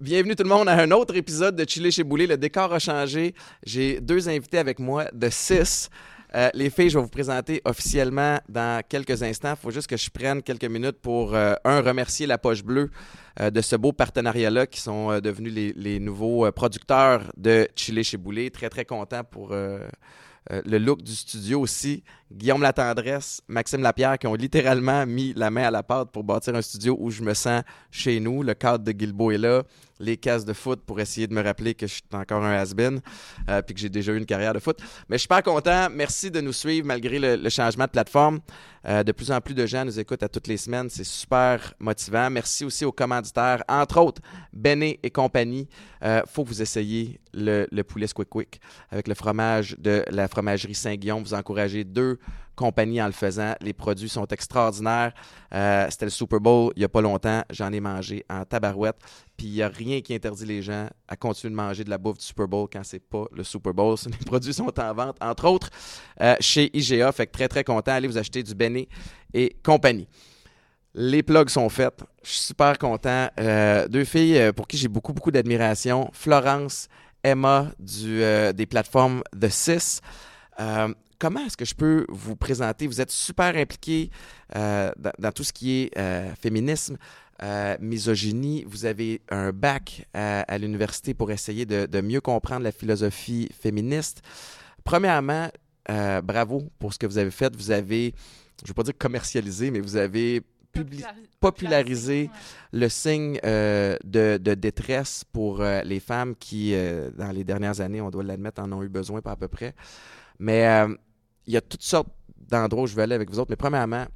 Bienvenue tout le monde à un autre épisode de Chili chez Boulet. Le décor a changé. J'ai deux invités avec moi de six. Euh, les filles, je vais vous présenter officiellement dans quelques instants. Il faut juste que je prenne quelques minutes pour, euh, un, remercier la Poche Bleue euh, de ce beau partenariat-là qui sont devenus les, nouveaux producteurs de Chili chez Boulet. Très, très content pour le look du studio aussi. Guillaume Latendresse, Maxime Lapierre qui ont littéralement mis la main à la pâte pour bâtir un studio où je me sens chez nous. Le cadre de Guilbeault est là, les cases de foot pour essayer de me rappeler que je suis encore un has-been euh, puis que j'ai déjà eu une carrière de foot. Mais je suis super content. Merci de nous suivre malgré le, le changement de plateforme. Euh, de plus en plus de gens nous écoutent à toutes les semaines. C'est super motivant. Merci aussi aux commanditaires, entre autres Benet et compagnie. Euh, faut que vous essayiez le, le poulet Squick Quick avec le fromage de la fromagerie Saint-Guillaume. Vous encouragez deux compagnies en le faisant. Les produits sont extraordinaires. Euh, C'était le Super Bowl il n'y a pas longtemps. J'en ai mangé en tabarouette. Puis il n'y a rien qui interdit les gens à continuer de manger de la bouffe du Super Bowl quand c'est pas le Super Bowl. Les produits sont en vente, entre autres, euh, chez IGA. Fait que très, très content. Allez vous acheter du Benet et compagnie. Les plugs sont faits. Je suis super content. Euh, deux filles pour qui j'ai beaucoup, beaucoup d'admiration. Florence, Emma du, des plateformes The Sis. Euh, comment est-ce que je peux vous présenter? Vous êtes super impliqués euh, dans, dans tout ce qui est euh, féminisme, euh, misogynie. Vous avez un bac à, à l'université pour essayer de, de mieux comprendre la philosophie féministe. Premièrement, euh, bravo pour ce que vous avez fait. Vous avez, je ne veux pas dire commercialisé, mais vous avez publi- popularisé ouais. le signe euh, de, de détresse pour les femmes qui, dans les dernières années, on doit l'admettre, en ont eu besoin, pas à peu près. Mais il y a toutes sortes d'endroits où je veux aller avec vous autres. Mais premièrement,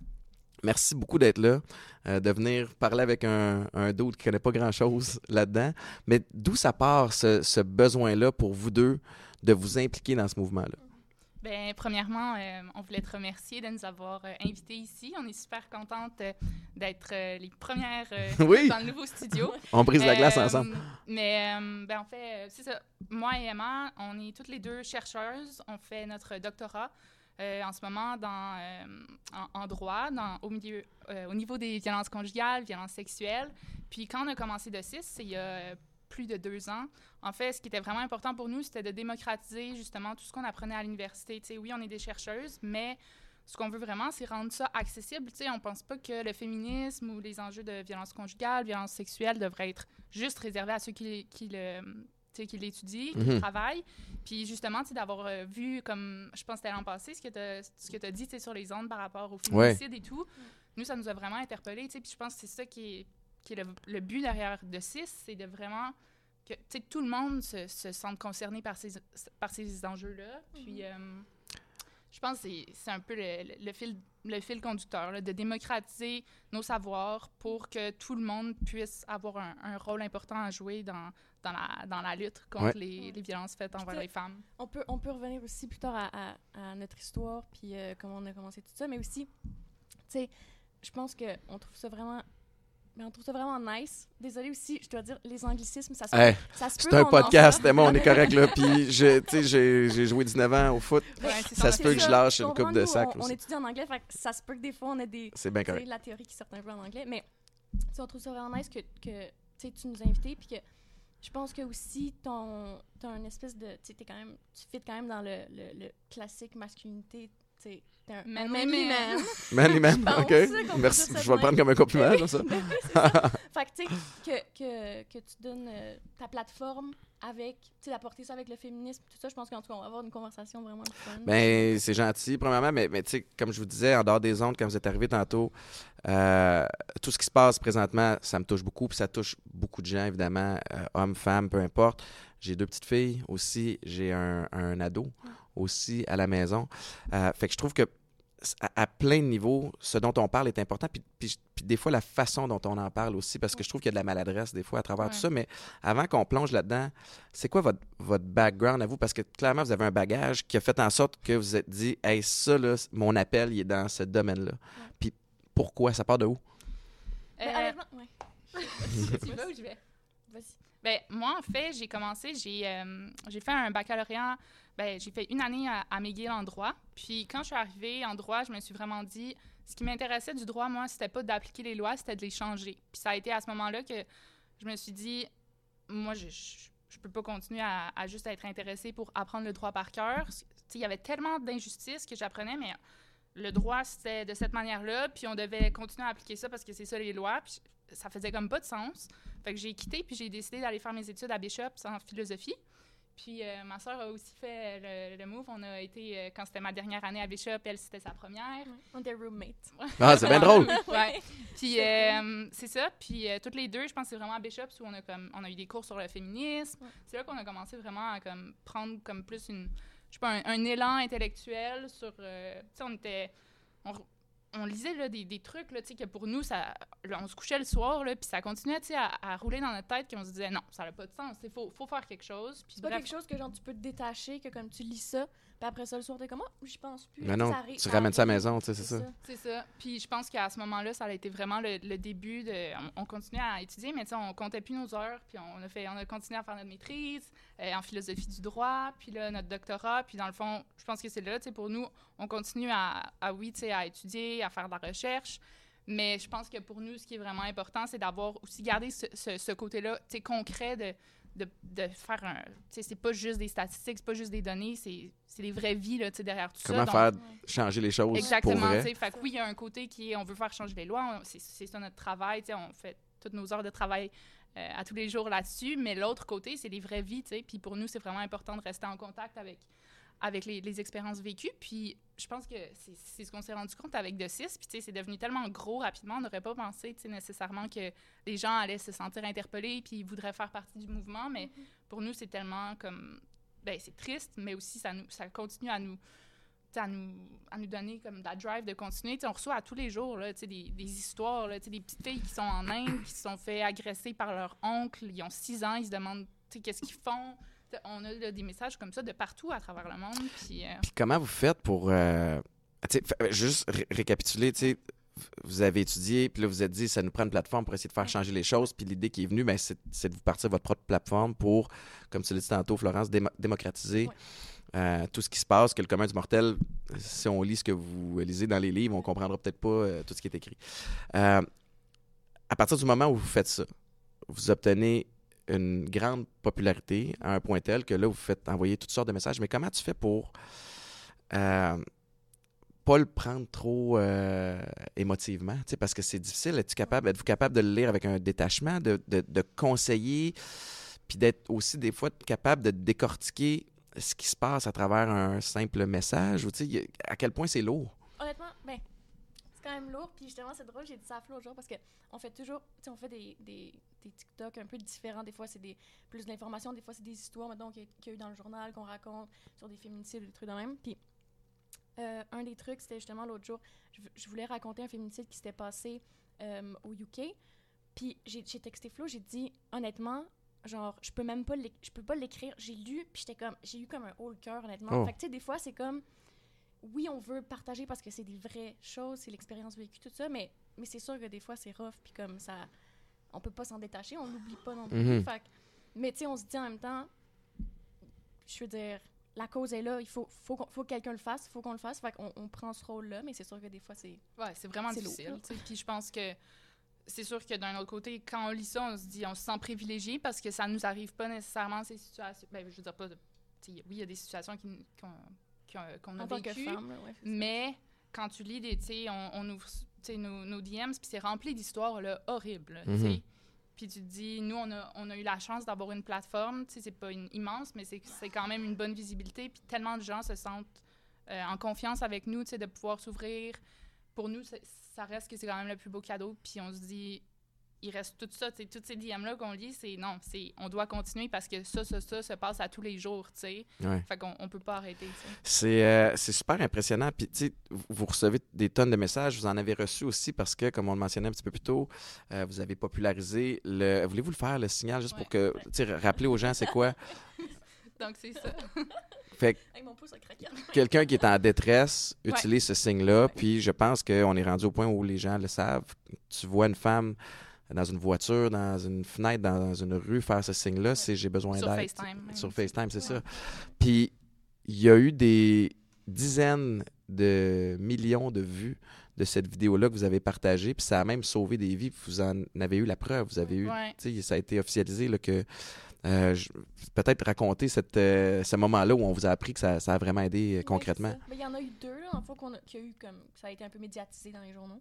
merci beaucoup d'être là, euh, de venir parler avec un, un dude qui ne connaît pas grand-chose là-dedans. Mais d'où ça part, ce, ce besoin-là pour vous deux de vous impliquer dans ce mouvement-là? Ben, premièrement, euh, on voulait te remercier de nous avoir euh, invités ici. On est super contente euh, d'être les premières Oui. dans le nouveau studio. On brise la glace ensemble. Mais ben, en fait, c'est ça. Moi et Emma, on est toutes les deux chercheuses. On fait notre doctorat euh, en ce moment dans, euh, en, droit, au, milieu, euh, au niveau des violences conjugales, violences sexuelles. Puis quand on a commencé de CIS, c'est il y a plus de deux ans, en fait, ce qui était vraiment important pour nous, c'était de démocratiser justement tout ce qu'on apprenait à l'université. Tu oui, on est des chercheuses, mais ce qu'on veut vraiment, c'est rendre ça accessible. Tu sais, on pense pas que le féminisme ou les enjeux de violence conjugale, violence sexuelle devraient être juste réservés à ceux qui, le qui l'étudient, qui Mhm. travaillent. Puis justement, tu sais, d'avoir euh, vu, comme je pense que c'était l'an passé, ce que tu as dit tu sais, sur les ondes par rapport au Ouais. féminicide et tout, nous, ça nous a vraiment interpellés. tu sais, Puis je pense que c'est ça qui est, qui est le, le but derrière de CIS, c'est de vraiment que tu sais, tout le monde se, se sente concerné par ces, par ces enjeux-là. Puis euh, je pense que c'est- c'est un peu le, le- le fil, le fil conducteur, là, de démocratiser nos savoirs pour que tout le monde puisse avoir un, un rôle important à jouer dans, dans, la, dans la lutte contre Ouais. les, les violences faites envers les femmes. On peut, on peut revenir aussi plus tard à, à- à notre histoire, puis euh, comment on a commencé tout ça, mais aussi, tu sais, je pense qu'on trouve ça vraiment... Mais on trouve ça vraiment nice. Désolée aussi, je dois dire, les anglicismes, ça se peut. Hey, ça se peut c'est un podcast. Emma, on est correct là. Puis, j'ai joué 19 ans au foot. Ouais, Ça se peut que je lâche une coupe de sac On, étudie en anglais, fait que ça se peut que des fois, on a des... C'est bien correct. la théorie qui sort un peu en anglais, mais on trouve ça vraiment nice que, que tu nous as invités, puis que je pense que aussi, ton, t'as un espèce de, quand même, tu fit quand même dans le, le, le classique masculinité, t'es un Man, manly man, man. man. Manly man, pense OK. Merci. Je vais le prendre comme un compliment, comme ça. Oui, fait que, tu sais, que, que, que tu donnes euh, ta plateforme avec, tu sais, d'apporter ça avec le féminisme, tout ça, je pense qu'en tout cas, on va avoir une conversation vraiment fun. Ben, c'est gentil, premièrement, mais, mais tu sais, comme je vous disais, en dehors des ondes, quand vous êtes arrivé tantôt, euh, tout ce qui se passe présentement, ça me touche beaucoup, puis ça touche beaucoup de gens, évidemment, euh, hommes, femmes, peu importe. J'ai deux petites filles aussi, j'ai un, un ado aussi à la maison. Euh, fait que je trouve que à, à plein de niveaux, ce dont on parle est important. Puis, puis, puis des fois, la façon dont on en parle aussi, parce que je trouve qu'il y a de la maladresse des fois à travers Ouais. tout ça. Mais avant qu'on plonge là-dedans, c'est quoi votre, votre background à vous? Parce que clairement, vous avez un bagage qui a fait en sorte que vous vous êtes dit, hey, ça, là, mon appel, il est dans ce domaine-là. Puis pourquoi? Ça part de où? Mais Euh, honnêtement, ouais. tu vas ou je vais? Vas-y. Ben, moi, en fait, j'ai commencé, j'ai euh, j'ai fait un baccalauréat, ben, j'ai fait une année à, à McGill en droit. Puis quand je suis arrivée en droit, je me suis vraiment dit, ce qui m'intéressait du droit, moi, c'était pas d'appliquer les lois, c'était de les changer. Puis ça a été à ce moment-là que je me suis dit, moi, je, je, peux pas continuer à, juste être intéressée pour apprendre le droit par cœur. Il y avait tellement d'injustices que j'apprenais, mais le droit, c'était de cette manière-là, puis on devait continuer à appliquer ça parce que c'est ça les lois. Puis ça faisait comme pas de sens. Fait que j'ai quitté, puis j'ai décidé d'aller faire mes études à Bishop en philosophie. Puis euh, ma soeur a aussi fait le, le move. On a été, euh, quand c'était ma dernière année à Bishop, elle, c'était sa première. On était roommates. Ah, c'est bien drôle. Ouais. Puis C'est euh, c'est ça. Puis euh, toutes les deux, je pense que c'est vraiment à Bishop où on a comme on a eu des cours sur le féminisme. Ouais. C'est là qu'on a commencé vraiment à comme prendre comme plus une je sais pas un, un élan intellectuel sur euh, tu sais on était on, on lisait là, des, des trucs là, tu sais, que pour nous ça là, on se couchait le soir puis ça continuait à, à rouler dans notre tête qu'on se disait non ça n'a pas de sens il faut, faut faire quelque chose puis C'est pas bref, quelque chose que genre tu peux te détacher, que comme tu lis ça, puis après ça le soir t'es comme oh, j'y pense plus. Mais non, Ça tu ramènes ça à la maison, tu sais, c'est ça. C'est ça. Puis je pense qu'à ce moment-là, ça a été vraiment le, le début de. On, on continuait à étudier, mais tu sais, on comptait plus nos heures. Puis on a, fait, on a continué à faire notre maîtrise euh, en philosophie du droit, puis là, notre doctorat. Puis dans le fond, je pense que c'est là, tu sais, pour nous, on continue à, à oui, tu sais, à étudier, à faire de la recherche. Mais je pense que pour nous, ce qui est vraiment important, c'est d'avoir aussi gardé ce, ce- ce côté-là, tu sais, concret de, de, de faire un. C'est pas juste des statistiques, c'est pas juste des données, c'est des vraies vies, là, derrière tout Comment ça. faire Donc, changer les choses pour Exactement, vrai. tu sais. Fait que oui, il y a un côté qui est on veut faire changer les lois, c'est ça notre travail, on fait toutes nos heures de travail euh, à tous les jours là-dessus, mais l'autre côté, c'est les vraies vies. Puis pour nous, c'est vraiment important de rester en contact avec avec les, les expériences vécues. Puis je pense que c'est ce qu'on s'est rendu compte avec De 6. Puis tu sais, c'est devenu tellement gros rapidement, on n'aurait pas pensé, tu sais, nécessairement que les gens allaient se sentir interpellés puis ils voudraient faire partie du mouvement, mais pour nous, c'est tellement comme... Ben, c'est triste, mais aussi, ça, nous, ça continue à nous à nous, à nous donner comme de la drive de continuer. Tu sais, on reçoit à tous les jours là, tu sais, des, des histoires, là, tu sais, des petites filles qui sont en Inde, qui se sont fait agresser par leur oncle, ils ont six ans, ils se demandent tu sais, qu'est-ce qu'ils font? On a là, des messages comme ça de partout à travers le monde. Puis, euh, Puis comment vous faites pour. euh, sais, fa- juste ré- récapituler, tu sais, vous avez étudié, puis là, vous êtes dit, ça nous prend une plateforme pour essayer de faire changer les choses. Puis l'idée qui est venue, ben, c'est de vous partir votre propre plateforme pour, comme tu l'as dit tantôt, Florence, démo- démocratiser euh, tout ce qui se passe, que le commun du mortel, si on lit ce que vous lisez dans les livres, on comprendra peut-être pas euh, tout ce qui est écrit. Euh, à partir du moment où vous faites ça, vous obtenez une grande popularité à un point tel que là, vous faites envoyer toutes sortes de messages. Mais comment tu fais pour euh, pas le prendre trop euh, émotivement? Parce que c'est difficile. Êtes-vous capable, êtes-vous capable de le lire avec un détachement, de, de- conseiller, puis d'être aussi des fois capable de décortiquer ce qui se passe à travers un simple message? À quel point c'est lourd? Honnêtement, ben, quand même lourd. Puis justement, c'est drôle, j'ai dit ça à Flo jour parce que on fait toujours, tu sais, on fait des, des, des TikTok un peu différents. Des fois, c'est des, plus de l'information, des fois, c'est des histoires, mettons, qu'il y, a- qu'il y a eu dans le journal, qu'on raconte sur des féminicides des trucs de même. Puis euh, un des trucs, c'était justement l'autre jour, je, je voulais raconter un féminicide qui s'était passé euh, au UK. Puis j'ai texté Flo, j'ai dit, honnêtement, genre, je peux même pas je peux pas l'écrire. J'ai lu, puis j'étais comme, j'ai eu comme un haut le cœur, honnêtement. Oh. Fait que, tu sais, des fois, c'est comme, oui, on veut partager parce que c'est des vraies choses, c'est l'expérience vécue, tout ça, mais, mais c'est sûr que des fois, c'est rough, puis comme ça, on peut pas s'en détacher, on l'oublie pas non plus. Mhm. Fait mais tu sais, on se dit en même temps, je veux dire, la cause est là, il faut, faut, qu'on- faut que quelqu'un le fasse, il faut qu'on le fasse, fait qu'on on prend ce rôle-là, mais c'est sûr que des fois, c'est... ouais, c'est vraiment difficile. lourd. tu sais. Puis je pense que c'est sûr que d'un autre côté, quand on lit ça, on se dit, on se sent privilégié parce que ça nous arrive pas nécessairement ces situations. Ben, je veux dire pas. de- tu sais, oui, il y a des situations qui qu'on a En tant que femme, ouais. ça. Mais quand tu lis des, tu sais, on, on ouvre, tu sais, nos, nos DMs, puis c'est rempli d'histoires là, horribles, Mhm. sais. Puis tu te dis, nous, on a, on a eu la chance d'avoir une plateforme, tu sais, c'est pas une immense, mais c'est c'est quand même une bonne visibilité, puis tellement de gens se sentent euh, en confiance avec nous, tu sais, de pouvoir s'ouvrir. Pour nous, ça reste que c'est quand même le plus beau cadeau, puis on se dit, il reste tout ça, tu sais, toutes ces DM-là qu'on lit, c'est non, c'est on doit continuer parce que ça, ça, ça se passe à tous les jours, tu sais. Ouais. Fait qu'on on peut pas arrêter. C'est euh, c'est super impressionnant. Puis, tu sais, vous- recevez des tonnes de messages. Vous en avez reçu aussi parce que, comme on le mentionnait un petit peu plus tôt, euh, vous avez popularisé le. Voulez-vous le faire, le signal, juste pour que. Tu sais, rappeler aux gens c'est quoi? Donc, c'est ça. Fait que quelqu'un qui est en détresse Ouais. utilise ce signe-là. Puis, je pense qu'on est rendu au point où les gens le savent. Tu vois une femme dans une voiture, dans une fenêtre, dans une rue, faire ce signe-là, c'est j'ai besoin Sur d'aide. FaceTime. même. Sur FaceTime, c'est Ouais. ça. Puis, il y a eu des dizaines de millions de vues de cette vidéo-là que vous avez partagée, puis ça a même sauvé des vies. Vous en avez eu la preuve. Vous avez eu, Ouais. tu sais, ça a été officialisé là, que euh, peut-être raconter cette, euh, ce moment-là où on vous a appris que ça, ça a vraiment aidé euh, concrètement. il y en a eu deux, là, en fait, qu'on a, y a eu comme. Ça a été un peu médiatisé dans les journaux.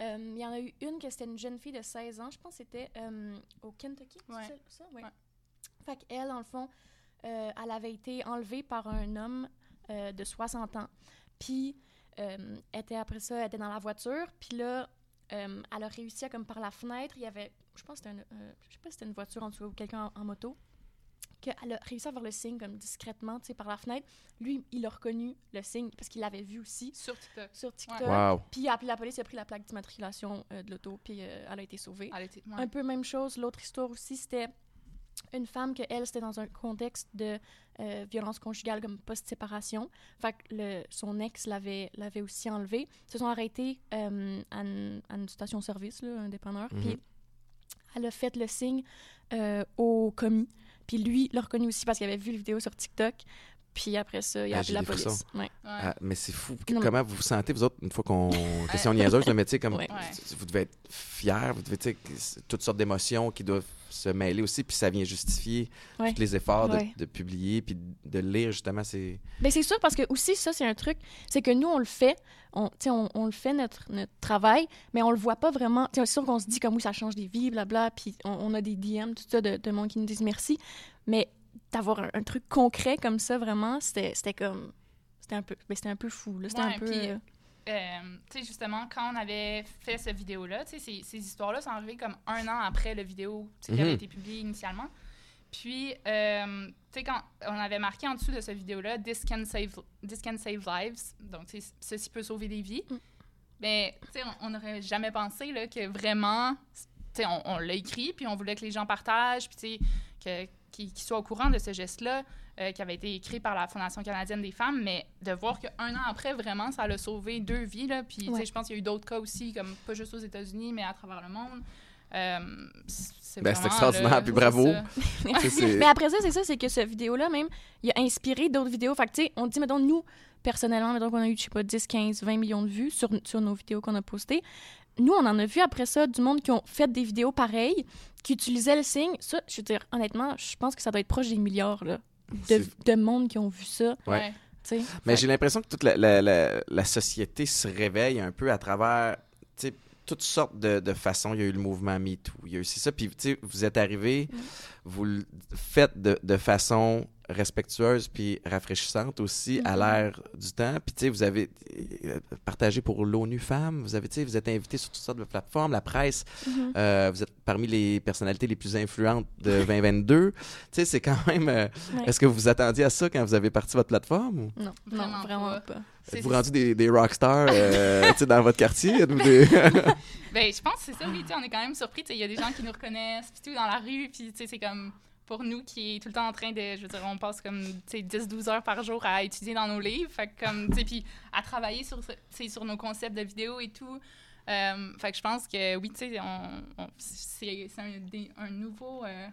Euh, Il y en a eu une que c'était une jeune fille de 16 ans, je pense que c'était euh, au Kentucky. Ouais. ça, ça? Ouais. Ouais. Fait qu'elle, dans le fond, euh, elle avait été enlevée par un homme de 60 ans. Puis, elle était après ça, elle était dans la voiture. Puis là, elle a réussi à, comme par la fenêtre, il y avait, je pense que c'était, je sais pas si c'était une voiture en dessous ou quelqu'un en, en moto, qu'elle a réussi à voir le signe comme discrètement, tu sais, par la fenêtre. Lui, il a reconnu le signe parce qu'il l'avait vu aussi Sur TikTok. sur TikTok. Wow. Puis il a appelé la police, il a pris la plaque d'immatriculation euh, de l'auto, puis euh, elle a été sauvée. Elle était- ouais. Un peu même chose, l'autre histoire aussi, c'était une femme que elle, c'était dans un contexte de euh, violence conjugale comme post-séparation. Fait que le, son ex l'avait, l'avait aussi enlevée. Ils se sont arrêtés euh, à, une, à une station-service, là, un dépanneur. Mhm. Puis elle a fait le signe euh, au commis. Puis lui l'a reconnu aussi parce qu'il avait vu la vidéo sur TikTok. Puis après ça, il a Ah, appelé j'ai la police. frissons. Ouais. Ouais. Ah, mais c'est fou. Non, mais- Comment vous vous sentez, vous autres, une fois qu'on. Question niaiseuse, mais tu sais, comme. Ouais. Vous devez être fiers, vous devez, tu sais, toutes sortes d'émotions qui doivent se mêler aussi, puis ça vient justifier Ouais. tous les efforts de- Ouais. de, publier, puis de lire, justement, c'est. Ben c'est sûr parce que aussi ça c'est un truc, c'est que nous on le fait, on, tu sais, on, on le fait notre, notre travail, mais on le voit pas vraiment. Tu sais, C'est sûr qu'on se dit comme oui ça change des vies, blabla, puis on, on a des DM tout ça de, de monde qui nous disent merci, mais d'avoir un, un truc concret comme ça vraiment, c'était c'était comme c'était un peu, ben, c'était un peu fou là, c'était Ouais, un peu. puis- euh, Euh, tu sais, justement, quand on avait fait cette vidéo-là, tu sais, ces, ces histoires-là sont arrivées comme un an après la vidéo qui avait Mhm. été publiée initialement. Puis, euh, tu sais, quand on avait marqué en dessous de cette vidéo-là, This can save, this can save lives, donc, tu sais, ceci peut sauver des vies. Mm. Mais, tu sais, on- on n'aurait jamais pensé là, que vraiment, tu sais, on, on l'a écrit, puis on voulait que les gens partagent, puis, tu sais, que- qu'ils qu'ils soient au courant de ce geste-là. euh, qui avait été écrit par la Fondation canadienne des femmes, mais de voir qu'un an après, vraiment, ça l'a sauvé deux vies. Là. Puis, tu sais, Ouais. je pense qu'il y a eu d'autres cas aussi, comme pas juste aux États-Unis, mais à travers le monde. Euh, c'est Ben, extraordinaire, puis bravo. c'est- Mais après ça, c'est ça, c'est que cette vidéo-là, même, il a inspiré d'autres vidéos. Fait que, tu sais, on dit, mettons, nous, personnellement, mettons qu'on a eu, je sais pas, 10, 15, 20 millions de vues sur, sur nos vidéos qu'on a postées. Nous, on en a vu après ça du monde qui ont fait des vidéos pareilles, qui utilisaient le signe. Ça, je veux dire, honnêtement, je pense que ça doit être proche des milliards, là, de, de monde qui ont vu ça, Ouais. Mais Fait- j'ai l'impression que toute la, la- la- la société se réveille un peu à travers tu sais, toutes sortes de, de façons. Il y a eu le mouvement MeToo, il y a eu c'est ça. Puis tu sais, vous êtes arrivé, Mm. vous le faites de, de façon respectueuse puis rafraîchissante aussi à Mhm. l'ère du temps. Puis tu sais, vous avez euh, partagé pour l'ONU Femmes, vous avez, tu sais, vous êtes invité sur toutes sortes de plateformes, la presse, Mhm. euh, vous êtes parmi les personnalités les plus influentes de 2022. tu sais, c'est quand même. euh, Ouais. Est-ce que vous vous attendiez à ça quand vous avez parti votre plateforme? Ou? Non, Vraiment non, vraiment pas. pas. Êtes-vous rendu des, des rockstars euh, tu sais, dans votre quartier? Des- Ben, je pense que c'est ça, oui. tu sais, On est quand même surpris. tu sais, Il y a des gens qui nous reconnaissent, puis tout, dans la rue. Puis, tu sais, c'est comme pour nous qui est tout le temps en train de. Je veux dire, on passe comme, tu sais, 10-12 heures par jour à étudier dans nos livres. Fait que, comme, tu sais, puis à travailler sur, sur nos concepts de vidéos et tout. Euh, fait que je pense que, oui, tu sais, on, on- c'est c'est un, nouveau. euh,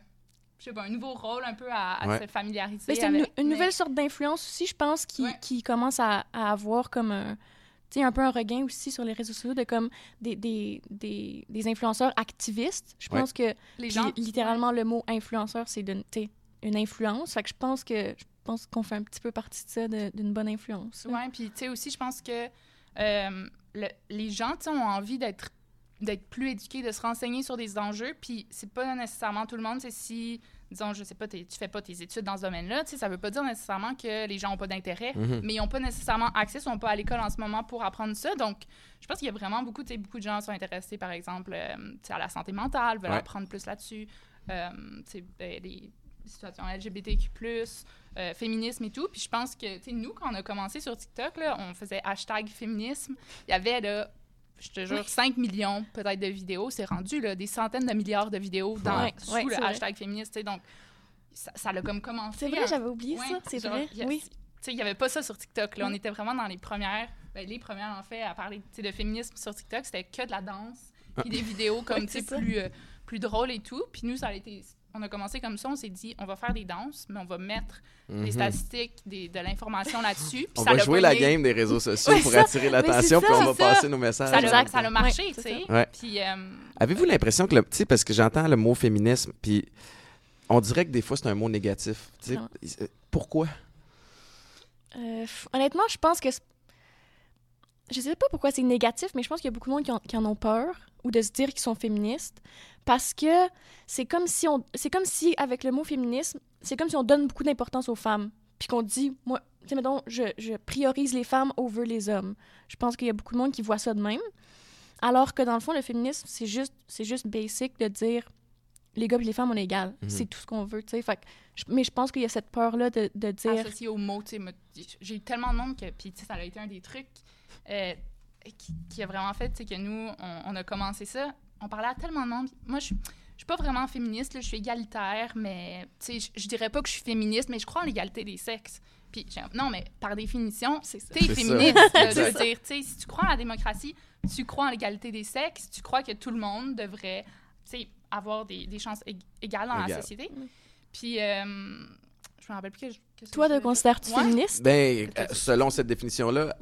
je sais pas, un nouveau rôle un peu à, à Ouais. se familiariser Mais c'est une, avec. une mais- nouvelle sorte d'influence aussi, je pense, qui, Ouais. qui commence à, à avoir comme un, tu sais, un peu un regain aussi sur les réseaux sociaux de comme des, des, des, des influenceurs activistes. Je Ouais. pense que Les puis gens. littéralement le mot influenceur, c'est de, une influence. Fait que je pense que je pense qu'on fait un petit peu partie de ça, de- d'une bonne influence. Oui, puis tu sais aussi, je pense que euh, le- les gens, ont envie d'être d'être plus éduqués, de se renseigner sur des enjeux, puis c'est pas nécessairement tout le monde, c'est si, disons, je sais pas, tu fais pas tes études dans ce domaine-là, tu sais, ça veut pas dire nécessairement que les gens ont pas d'intérêt, Mhm. mais ils ont pas nécessairement accès, sont pas à l'école en ce moment pour apprendre ça, donc je pense qu'il y a vraiment beaucoup, tu sais, beaucoup de gens sont intéressés, par exemple, euh, à la santé mentale, veulent Ouais. apprendre plus là-dessus, euh, tu sais, ben, les situations LGBTQ+, euh, féminisme et tout. Puis je pense que, tu sais, nous, quand on a commencé sur TikTok, là, on faisait hashtag féminisme. Il y avait, là, je te jure, 5 millions peut-être de vidéos. C'est rendu, là, des centaines de milliards de vidéos dans, Ouais, sous ouais, le vrai. hashtag féministe. Donc, ça, ça l'a comme commencé. C'est vrai, à- j'avais oublié Ouais, ça. C'est vrai. a- Oui. Tu sais, il n'y avait pas ça sur TikTok. Là. On était vraiment dans les premières, ben, les premières, en fait, à parler de féminisme sur TikTok. C'était que de la danse. puis des vidéos comme, Oui, tu sais, plus, euh, plus drôles et tout. Puis nous, ça a été... On a commencé comme ça, on s'est dit, on va faire des danses, mais on va mettre des Mhm. statistiques, des, de l'information là-dessus. puis On ça va jouer la game des réseaux sociaux Ouais, pour ça. attirer l'attention, puis on va ça. passer nos messages. Ça Exact. Ouais, marché, tu sais. ça. Ouais. Puis, euh, Avez-vous l'impression que le. Tu sais, parce que j'entends le mot féminisme, puis on dirait que des fois c'est un mot négatif. Tu sais, Non. euh, pourquoi? Euh, honnêtement, je pense que. c'est- Je sais pas pourquoi c'est négatif, mais je pense qu'il y a beaucoup de monde qui en, qui en ont peur ou de se dire qu'ils sont féministes parce que c'est comme si on. C'est comme si, avec le mot féminisme, c'est comme si on donne beaucoup d'importance aux femmes. Puis qu'on dit, moi, tu sais, mettons, je, je priorise les femmes over les hommes. Je pense qu'il y a beaucoup de monde qui voit ça de même. Alors que dans le fond, le féminisme, c'est juste, c'est juste basic de dire les gars et les femmes, on est égales. Mhm. C'est tout ce qu'on veut, tu sais. Mais je pense qu'il y a cette peur-là de, de dire. associé au mot, tu sais, j'ai eu tellement de monde que, puis tu sais, ça a été un des trucs euh, qui, qui a vraiment fait, que nous, on, on a commencé ça. On parlait à tellement de monde. Moi, je je suis pas vraiment féministe, là, je suis égalitaire, mais je, je dirais pas que je suis féministe, mais je crois en l'égalité des sexes. Puis, non, mais par définition, C'est ça. t'es ça. féministe. je veux dire, si tu crois en la démocratie, tu crois en l'égalité des sexes, tu crois que tout le monde devrait, avoir des, des chances ég- égales dans la société. Puis, euh, je me rappelle plus que je- qu'est-ce que Toi, te considères-tu Ouais. féministe? Ben, euh, selon cette définition-là,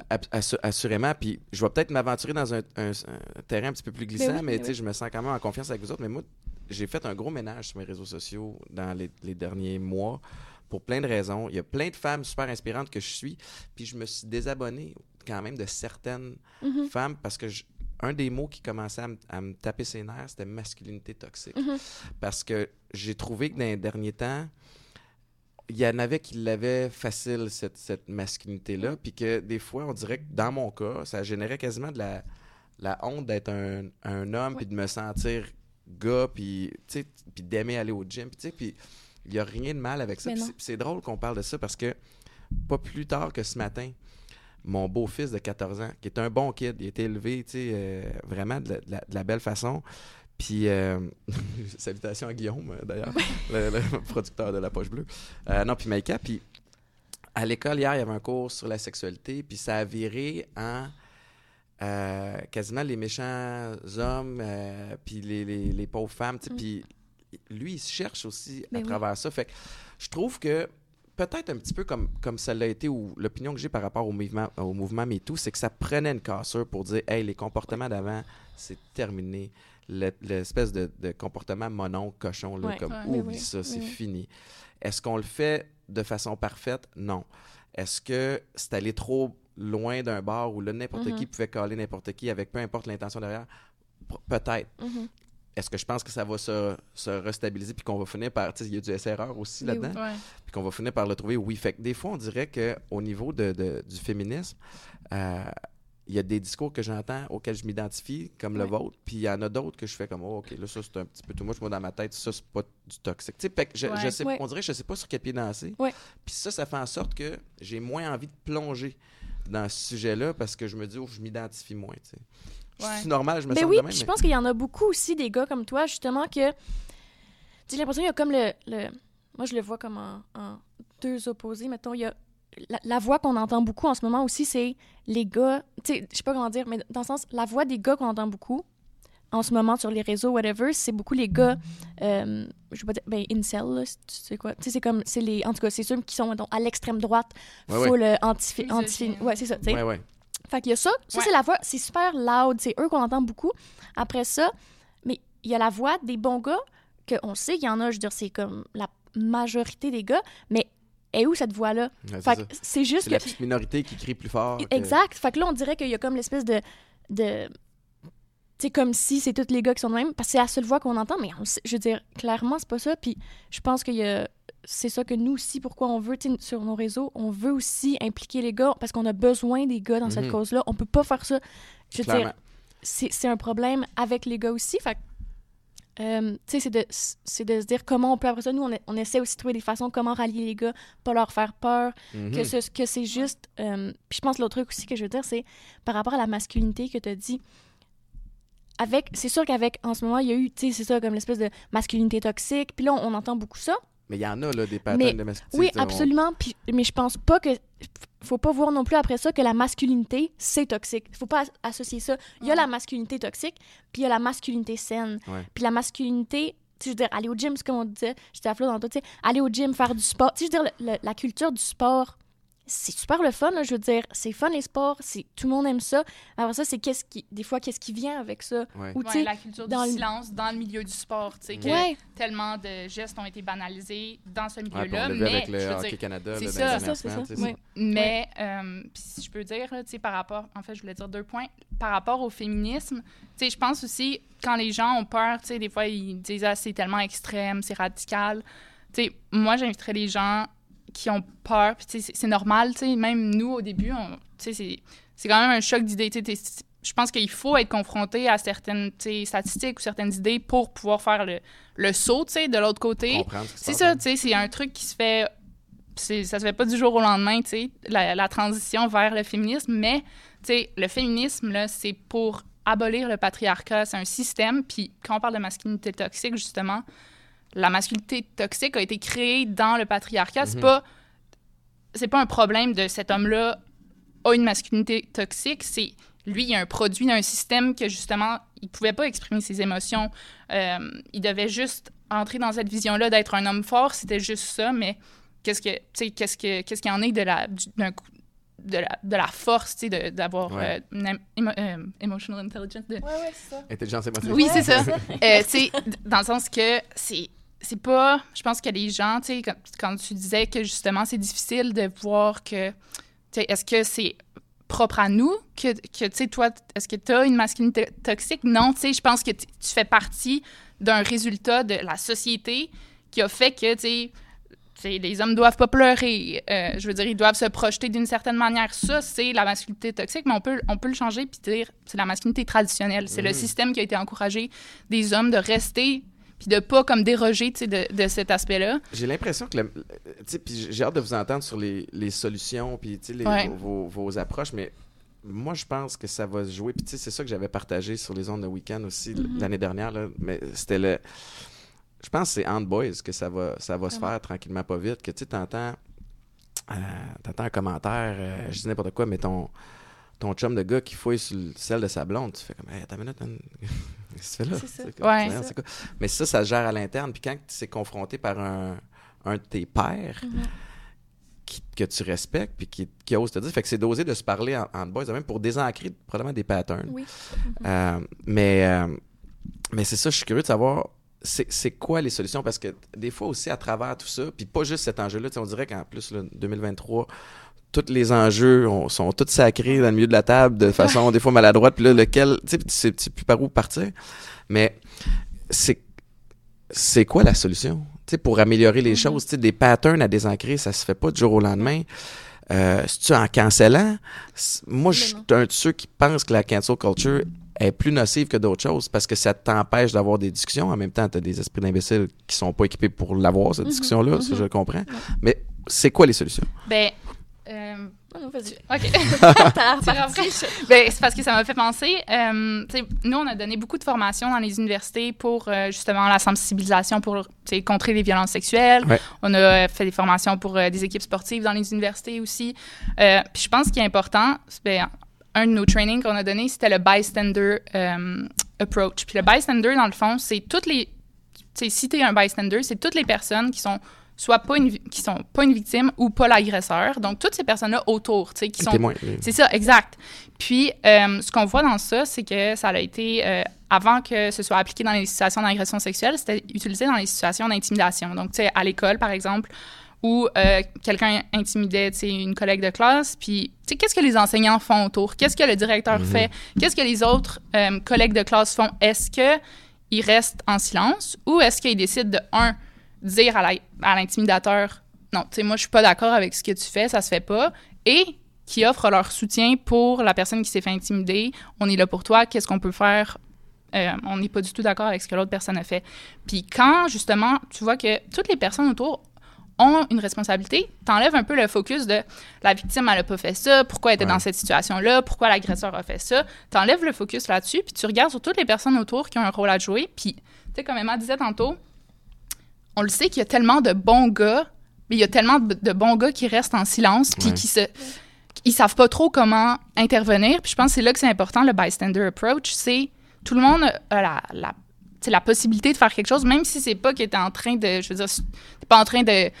assurément. Puis je vais peut-être m'aventurer dans un, un- un terrain un petit peu plus glissant, Ben oui, mais ben tu sais, oui. je me sens quand même en confiance avec vous autres. Mais moi, j'ai fait un gros ménage sur mes réseaux sociaux dans les, les derniers mois pour plein de raisons. Il y a plein de femmes super inspirantes que je suis, puis je me suis désabonné quand même de certaines Mhm. femmes parce que je- un des mots qui commençait à me, à me taper ses nerfs, c'était masculinité toxique. Mhm. Parce que j'ai trouvé que dans les derniers temps, il y en avait qui l'avaient facile, cette, cette masculinité-là, puis que des fois, on dirait que dans mon cas, ça générait quasiment de la, la honte d'être un, un homme, puis de me sentir gars, puis d'aimer aller au gym, puis il n'y a rien de mal avec ça. C'est- drôle qu'on parle de ça parce que pas plus tard que ce matin, mon beau-fils de 14 ans, qui est un bon kid, il a été élevé, euh, vraiment la- de la belle façon. Puis, euh, salutations à Guillaume, euh, d'ailleurs, le, le producteur de La Poche Bleue. Euh, non, puis Maïka, puis à l'école, hier, il y avait un cours sur la sexualité, puis ça a viré en euh, quasiment les méchants hommes, puis les, les- les pauvres femmes, Mm. puis lui, il se cherche aussi Ben à oui. travers ça. Fait que je trouve que peut-être un petit peu comme, comme ça l'a été, ou l'opinion que j'ai par rapport au mouvement, au mouvement MeToo, c'est que ça prenait une cassure pour dire, hey, les comportements d'avant, c'est terminé. Le- L'espèce de, de comportement monon, cochon, là, Ouais. comme Ouais. Oui, oublie oui. ça, c'est Oui, oui. fini. Est-ce qu'on le fait de façon parfaite? Non. Est-ce que c'est allé trop loin d'un bar où là, n'importe qui pouvait caler n'importe qui avec peu importe l'intention derrière? Peut-être. Mhm. Est-ce que je pense que ça va se, se restabiliser puis qu'on va finir par. Tu sais, il y a du SRR aussi Oui, là-dedans, Ouais. puis qu'on va finir par le trouver? Oui. Fait que des fois, on dirait qu'au niveau de, de- du féminisme, euh, il y a des discours que j'entends auxquels je m'identifie, comme le vôtre, puis il y en a d'autres que je fais comme, oh, OK, là, ça, c'est un petit peu tout. Moi, dans ma tête, ça, c'est pas du toxique. Tu sais, je, Ouais. je sais, Ouais. on dirait que je sais pas sur quel pied danser. Puis ça, ça fait en sorte que j'ai moins envie de plonger dans ce sujet-là parce que je me dis, oh, je m'identifie moins, tu sais. C'est normal, je me Ben sens oui, de même, je pense qu'il y en a beaucoup aussi des gars comme toi, justement, que. J'ai l'impression qu'il y a comme le, le- Moi, je le vois comme en, en deux opposés. Mettons, il y a. La, la voix qu'on entend beaucoup en ce moment aussi, c'est les gars. Tu sais, je sais pas comment dire, mais dans le sens, la voix des gars qu'on entend beaucoup en ce moment sur les réseaux, whatever, c'est beaucoup les gars. euh, je sais pas dire. Ben, incel, là, tu sais quoi. Tu sais, c'est comme. c'est les En tout cas, c'est ceux qui sont à l'extrême droite, Ouais, ouais. full euh, anti. anti Misogyne. ouais, c'est ça, tu sais. Ouais, ouais. Fait qu'il y a ça. Ça, Ouais. c'est la voix. C'est super loud. C'est eux qu'on entend beaucoup. Après ça, mais il y a la voix des bons gars, qu'on sait qu'il y en a, je veux dire, c'est comme la majorité des gars, mais est où cette voix-là? Ouais, c'est Fait juste C'est que. la petite minorité qui crie plus fort. que- Exact. Fait que là, on dirait qu'il y a comme l'espèce de. de c'est comme si c'est tous les gars qui sont de même, parce que c'est la seule voix qu'on entend, mais on je veux dire, clairement, c'est pas ça. Puis je pense que y a- c'est ça que nous aussi, pourquoi on veut, sur nos réseaux, on veut aussi impliquer les gars, parce qu'on a besoin des gars dans cette Mhm. cause-là. On peut pas faire ça. Je veux dire, c'est un problème avec les gars aussi. Fait euh, tu sais, c'est de, c'est de se dire comment on peut, après ça, nous, on, a- on essaie aussi de trouver des façons comment rallier les gars, pas leur faire peur, que, ce- que c'est juste. euh, puis je pense que l'autre truc aussi que je veux dire, c'est par rapport à la masculinité que tu as dit. Avec, c'est sûr qu'avec, en ce moment, il y a eu, tu sais, c'est ça, comme l'espèce de masculinité toxique. Puis là, on, on entend beaucoup ça. Mais il y en a, là, des patterns Mais- de masculinité. Oui, on- absolument. Puis, mais je pense pas que. Faut pas voir non plus après ça que la masculinité, c'est toxique. Faut pas as- associer ça. Il y a la masculinité toxique, puis il y a la masculinité saine. Puis la masculinité, je veux dire, aller au gym, c'est comme on disait, j'étais à Flo dans tout, aller au gym, faire du sport. Tu je veux dire, le- le- la culture du sport, c'est super le fun, là, je veux dire, c'est fun les sports, c'est tout le monde aime ça. Après ça, c'est qu'est-ce qui, des fois, qu'est-ce qui vient avec ça? Ouais. Ou tu Ouais, sais, la culture dans du le- silence dans le milieu du sport, tu sais, que tellement de gestes ont été banalisés dans ce milieu-là, on l'a vu mais avec je le veux Hockey dire, Canada. c'est ça. ça, ça. Mais, euh, puis si je peux dire, là, tu sais, par rapport, en fait, je voulais dire deux points. Par rapport au féminisme, tu sais, je pense aussi, quand les gens ont peur, tu sais, des fois, ils disent, ah, c'est tellement extrême, c'est radical. Tu sais, moi, j'inviterais les gens qui ont peur, puis c'est- normal, même nous, au début, c'est- quand même un choc d'idées, je pense qu'il faut être confronté à certaines statistiques ou certaines idées pour pouvoir faire le, le saut, de l'autre côté. Ce C'est passe, ça, hein. c'est un truc qui se fait. Ça se fait pas du jour au lendemain, tu sais, la, la transition vers le féminisme, mais, tu sais, le féminisme, là, c'est pour abolir le patriarcat. C'est un système, puis quand on parle de masculinité toxique, justement, la masculinité toxique a été créée dans le patriarcat. C'est Mhm. pas. C'est pas un problème de cet homme-là a une masculinité toxique, c'est lui, il est un produit d'un système que justement, il pouvait pas exprimer ses émotions. Euh, il devait juste entrer dans cette vision-là d'être un homme fort, c'était juste ça, mais qu'est-ce que, qu'est-ce que, qu'est-ce qu'il y en est de la, du- d'un coup- de la, de la force, tu sais, d'avoir Ouais. euh, une émo- euh, emotional intelligence. de- Ouais, ouais, c'est ça. Intelligence émotive. Oui, c'est ça. Euh, tu sais, dans le sens que c'est c'est pas je pense que les gens tu sais quand, quand tu disais que justement c'est difficile de voir que tu sais est-ce que c'est propre à nous que, que tu sais toi est-ce que tu as une masculinité toxique? Non tu sais je pense que tu fais partie d'un résultat de la société qui a fait que tu sais les hommes doivent pas pleurer. Euh, je veux dire, ils doivent se projeter d'une certaine manière. Ça, c'est la masculinité toxique, mais on peut, on peut le changer puis dire c'est la masculinité traditionnelle. C'est le Mhm. système qui a été encouragé des hommes de rester puis de pas comme déroger de, de cet aspect-là. J'ai l'impression que, puis j'ai hâte de vous entendre sur les, les solutions, puis Ouais. vos, approches, mais moi, je pense que ça va se jouer. Puis c'est ça que j'avais partagé sur les ondes de week-end aussi Mhm. l'année dernière, là, mais c'était le... Je pense que c'est entre boys que ça va, ça va se faire tranquillement, pas vite, que tu sais, t'entends, euh, t'entends un commentaire, euh, je dis n'importe quoi, mais ton, ton chum de gars qui fouille sur le sel de sa blonde, tu fais comme, hey, attends une minute. Qu'est-ce que tu fais là? C'est ça. quoi? Ouais. C'est- quoi? Mais ça, ça se gère à l'interne. Puis quand tu es confronté par un, un de tes pères qui- que tu respectes, puis qui, qui ose te dire, fait que c'est d'oser de se parler en, en boys, même pour désancrer probablement des patterns. Oui. Euh, mais euh, mais c'est ça, je suis curieux de savoir, c'est quoi les solutions? Parce que des fois aussi, à travers tout ça, puis pas juste cet enjeu-là, tu sais, on dirait qu'en plus, là, 2023, tous les enjeux on- sont tous sacrés dans le milieu de la table de façon des fois maladroite, puis là, lequel, tu sais, tu sais plus par où partir. Mais c'est c'est quoi la solution? Tu sais, pour améliorer les Mhm. choses, tu sais, des patterns à désancrer, ça se fait pas du jour au lendemain. Euh, tu en cancellant? Moi, je suis un de ceux qui pensent que la cancel culture est plus nocive que d'autres choses parce que ça t'empêche d'avoir des discussions. En même temps, tu as des esprits d'imbéciles qui sont pas équipés pour l'avoir, cette Mhm, discussion-là, ça mhm. je le comprends. Mais c'est quoi les solutions? Ben, euh, non, vas-y. OK. Ben, c'est parce que ça m'a fait penser. euh, nous, on a donné beaucoup de formations dans les universités pour euh, justement la sensibilisation pour contrer les violences sexuelles. Ouais. On a euh, fait des formations pour euh, des équipes sportives dans les universités aussi. Euh, puis je pense qu'il est important, ben, un de nos trainings qu'on a donné, c'était le bystander euh, approach. Puis le bystander, dans le fond, c'est toutes les. Si tu es un bystander, c'est toutes les personnes qui sont soit pas une, qui sont pas une victime ou pas l'agresseur. Donc, toutes ces personnes-là autour, tu sais, qui sont Témoin. c'est ça, exact. Puis, euh, ce qu'on voit dans ça, c'est que ça a été, euh, avant que ce soit appliqué dans les situations d'agression sexuelle, c'était utilisé dans les situations d'intimidation. Donc, tu sais, à l'école, par exemple, où euh, quelqu'un intimidait, tu sais, une collègue de classe, puis, qu'est-ce que les enseignants font autour? Qu'est-ce que le directeur Mhm. fait? Qu'est-ce que les autres euh, collègues de classe font? Est-ce que ils restent en silence ou est-ce qu'ils décident de, un, dire à l'intimidateur, non, tu sais, moi, je suis pas d'accord avec ce que tu fais, ça se fait pas, et qui offrent leur soutien pour la personne qui s'est fait intimider. On est là pour toi. Qu'est-ce qu'on peut faire? Euh, on n'est pas du tout d'accord avec ce que l'autre personne a fait. Puis quand, justement, tu vois que toutes les personnes autour ont une responsabilité, t'enlèves un peu le focus de la victime, elle a pas fait ça, pourquoi elle était Ouais. dans cette situation-là, pourquoi l'agresseur a fait ça. T'enlèves le focus là-dessus, puis tu regardes sur toutes les personnes autour qui ont un rôle à jouer. Puis, tu sais, comme Emma disait tantôt, on le sait qu'il y a tellement de bons gars, mais il y a tellement de, de bons gars qui restent en silence, puis Ouais. qui se ils savent pas trop comment intervenir. Puis je pense que c'est là que c'est important, le bystander approach. C'est tout le monde a la, la, la possibilité de faire quelque chose, même si c'est pas que t'es en train de, je veux dire, t'es pas en train de, tu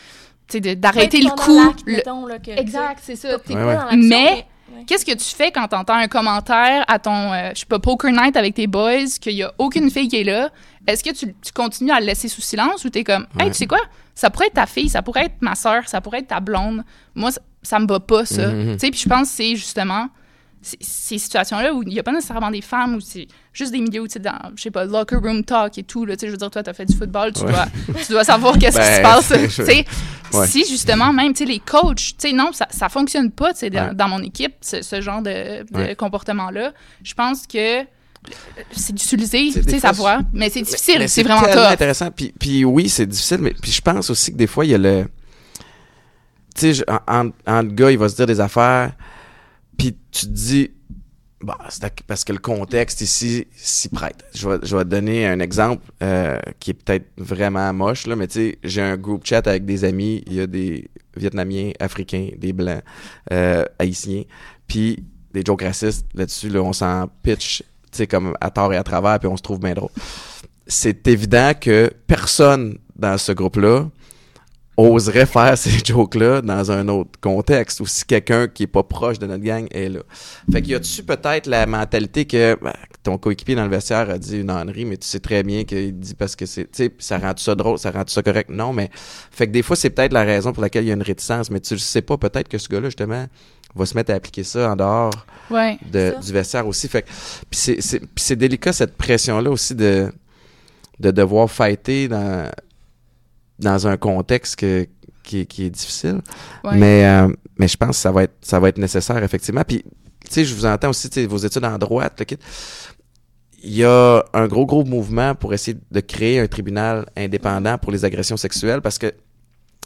sais, de- d'arrêter le coup. le- mettons, là, que, Exact, c'est ça. T'es Ouais, ouais. Mais- ouais. Qu'est-ce que tu fais quand t'entends un commentaire à ton, euh, je sais pas, poker night avec tes boys, qu'il y a aucune fille qui est là? Est-ce que tu, tu continues à le laisser sous silence ou t'es comme, hey, tu sais quoi? Ça pourrait être ta fille, ça pourrait être ma soeur, ça pourrait être ta blonde. Moi, ça, ça me va pas, ça. Mhm. Tu sais, puis je pense que c'est justement ces situations-là où il y a pas nécessairement des femmes, où c'est juste des milieux où, tu sais, dans, je sais pas, locker room talk et tout, là, tu sais, je veux dire, toi, t'as fait du football, tu, Ouais. dois, tu dois savoir qu'est-ce qui se Ben, passe. je- tu sais. Ouais. Si, justement, même, tu sais, les coachs, tu sais, non, ça, ça fonctionne pas, tu sais, dans, Ouais. dans mon équipe, ce, ce genre de, comportement-là. Je pense que c'est d'utiliser, tu sais, fois, sa voix, mais c'est difficile, c'est vraiment tough. intéressant. Puis, puis oui, c'est difficile, mais puis je pense aussi que des fois, il y a le. Tu sais, en, en, en gars, il va se dire des affaires, puis tu te dis. Bah, c'est parce que le contexte ici s'y prête. Je vais, je vais te donner un exemple euh, qui est peut-être vraiment moche, là, mais tu sais, j'ai un groupe chat avec des amis, il y a des Vietnamiens, Africains, des Blancs, euh, Haïtiens, puis des jokes racistes là-dessus, là, on s'en pitch, tu sais, comme à tort et à travers, puis on se trouve bien drôle c'est évident que personne dans ce groupe-là oserait faire ces jokes-là dans un autre contexte ou si quelqu'un qui est pas proche de notre gang est là. Fait qu'il y a-tu peut-être la mentalité que ben, ton coéquipier dans le vestiaire a dit une ânerie, mais tu sais très bien qu'il dit parce que c'est, tu sais, ça rend ça drôle, ça rend ça correct? Non, mais fait que des fois c'est peut-être la raison pour laquelle il y a une réticence, mais tu le sais pas peut-être que ce gars-là justement va se mettre à appliquer ça en dehors Ouais. de, Ça. du vestiaire aussi. Fait que- puis c'est, c'est délicat cette pression-là aussi de, de devoir fighter dans, dans un contexte que, qui, est- qui est difficile. Ouais. Mais, euh, mais je pense que ça va être, ça va être nécessaire, effectivement. Puis, tu sais, je vous entends aussi, tu sais, vos études en droit, le kit. Il y a un gros, gros mouvement pour essayer de créer un tribunal indépendant pour les agressions sexuelles parce que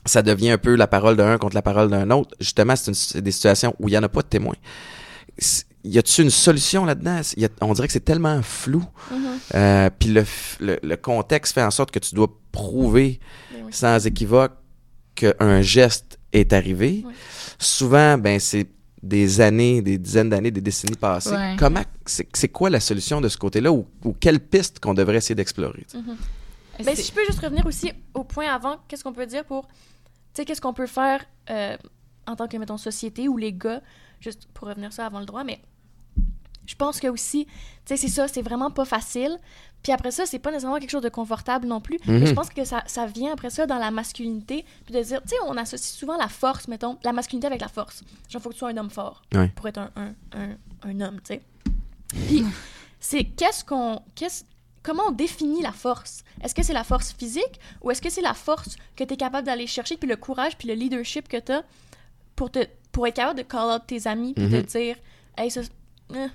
ça devient un peu la parole d'un contre la parole d'un autre. Justement, c'est une- c'est des situations où il n'y en a pas de témoins. Y a-t-il une solution là-dedans? On dirait que c'est tellement flou. Mhm. Euh, Puis le, le, le contexte fait en sorte que tu dois prouver oui. sans équivoque qu'un geste est arrivé. Souvent, ben c'est des années, des dizaines d'années, des décennies passées. Ouais. Comment c'est quoi la solution de ce côté-là ou, ou quelle piste qu'on devrait essayer d'explorer? Mhm. Et Ben, c'est- si je peux juste revenir aussi au point avant, qu'est-ce qu'on peut dire pour, tu sais, qu'est-ce qu'on peut faire euh, en tant que, mettons, société ou les gars, juste pour revenir ça avant le droit, mais je pense que aussi, tu sais, c'est ça, c'est vraiment pas facile. Puis après ça, c'est pas nécessairement quelque chose de confortable non plus. Mais Mhm. je pense que ça, ça vient après ça dans la masculinité, puis de dire, tu sais, on associe souvent la force, mettons, la masculinité avec la force. Genre, faut que tu sois un homme fort pour être un, un, un, un homme, tu sais. Puis c'est qu'est-ce qu'on, qu'est-ce, comment on définit la force? Est-ce que c'est la force physique ou est-ce que c'est la force que tu es capable d'aller chercher, puis le courage, puis le leadership que tu as pour, te, pour être capable de call out tes amis, puis de Mhm. dire, hey, ça, eh,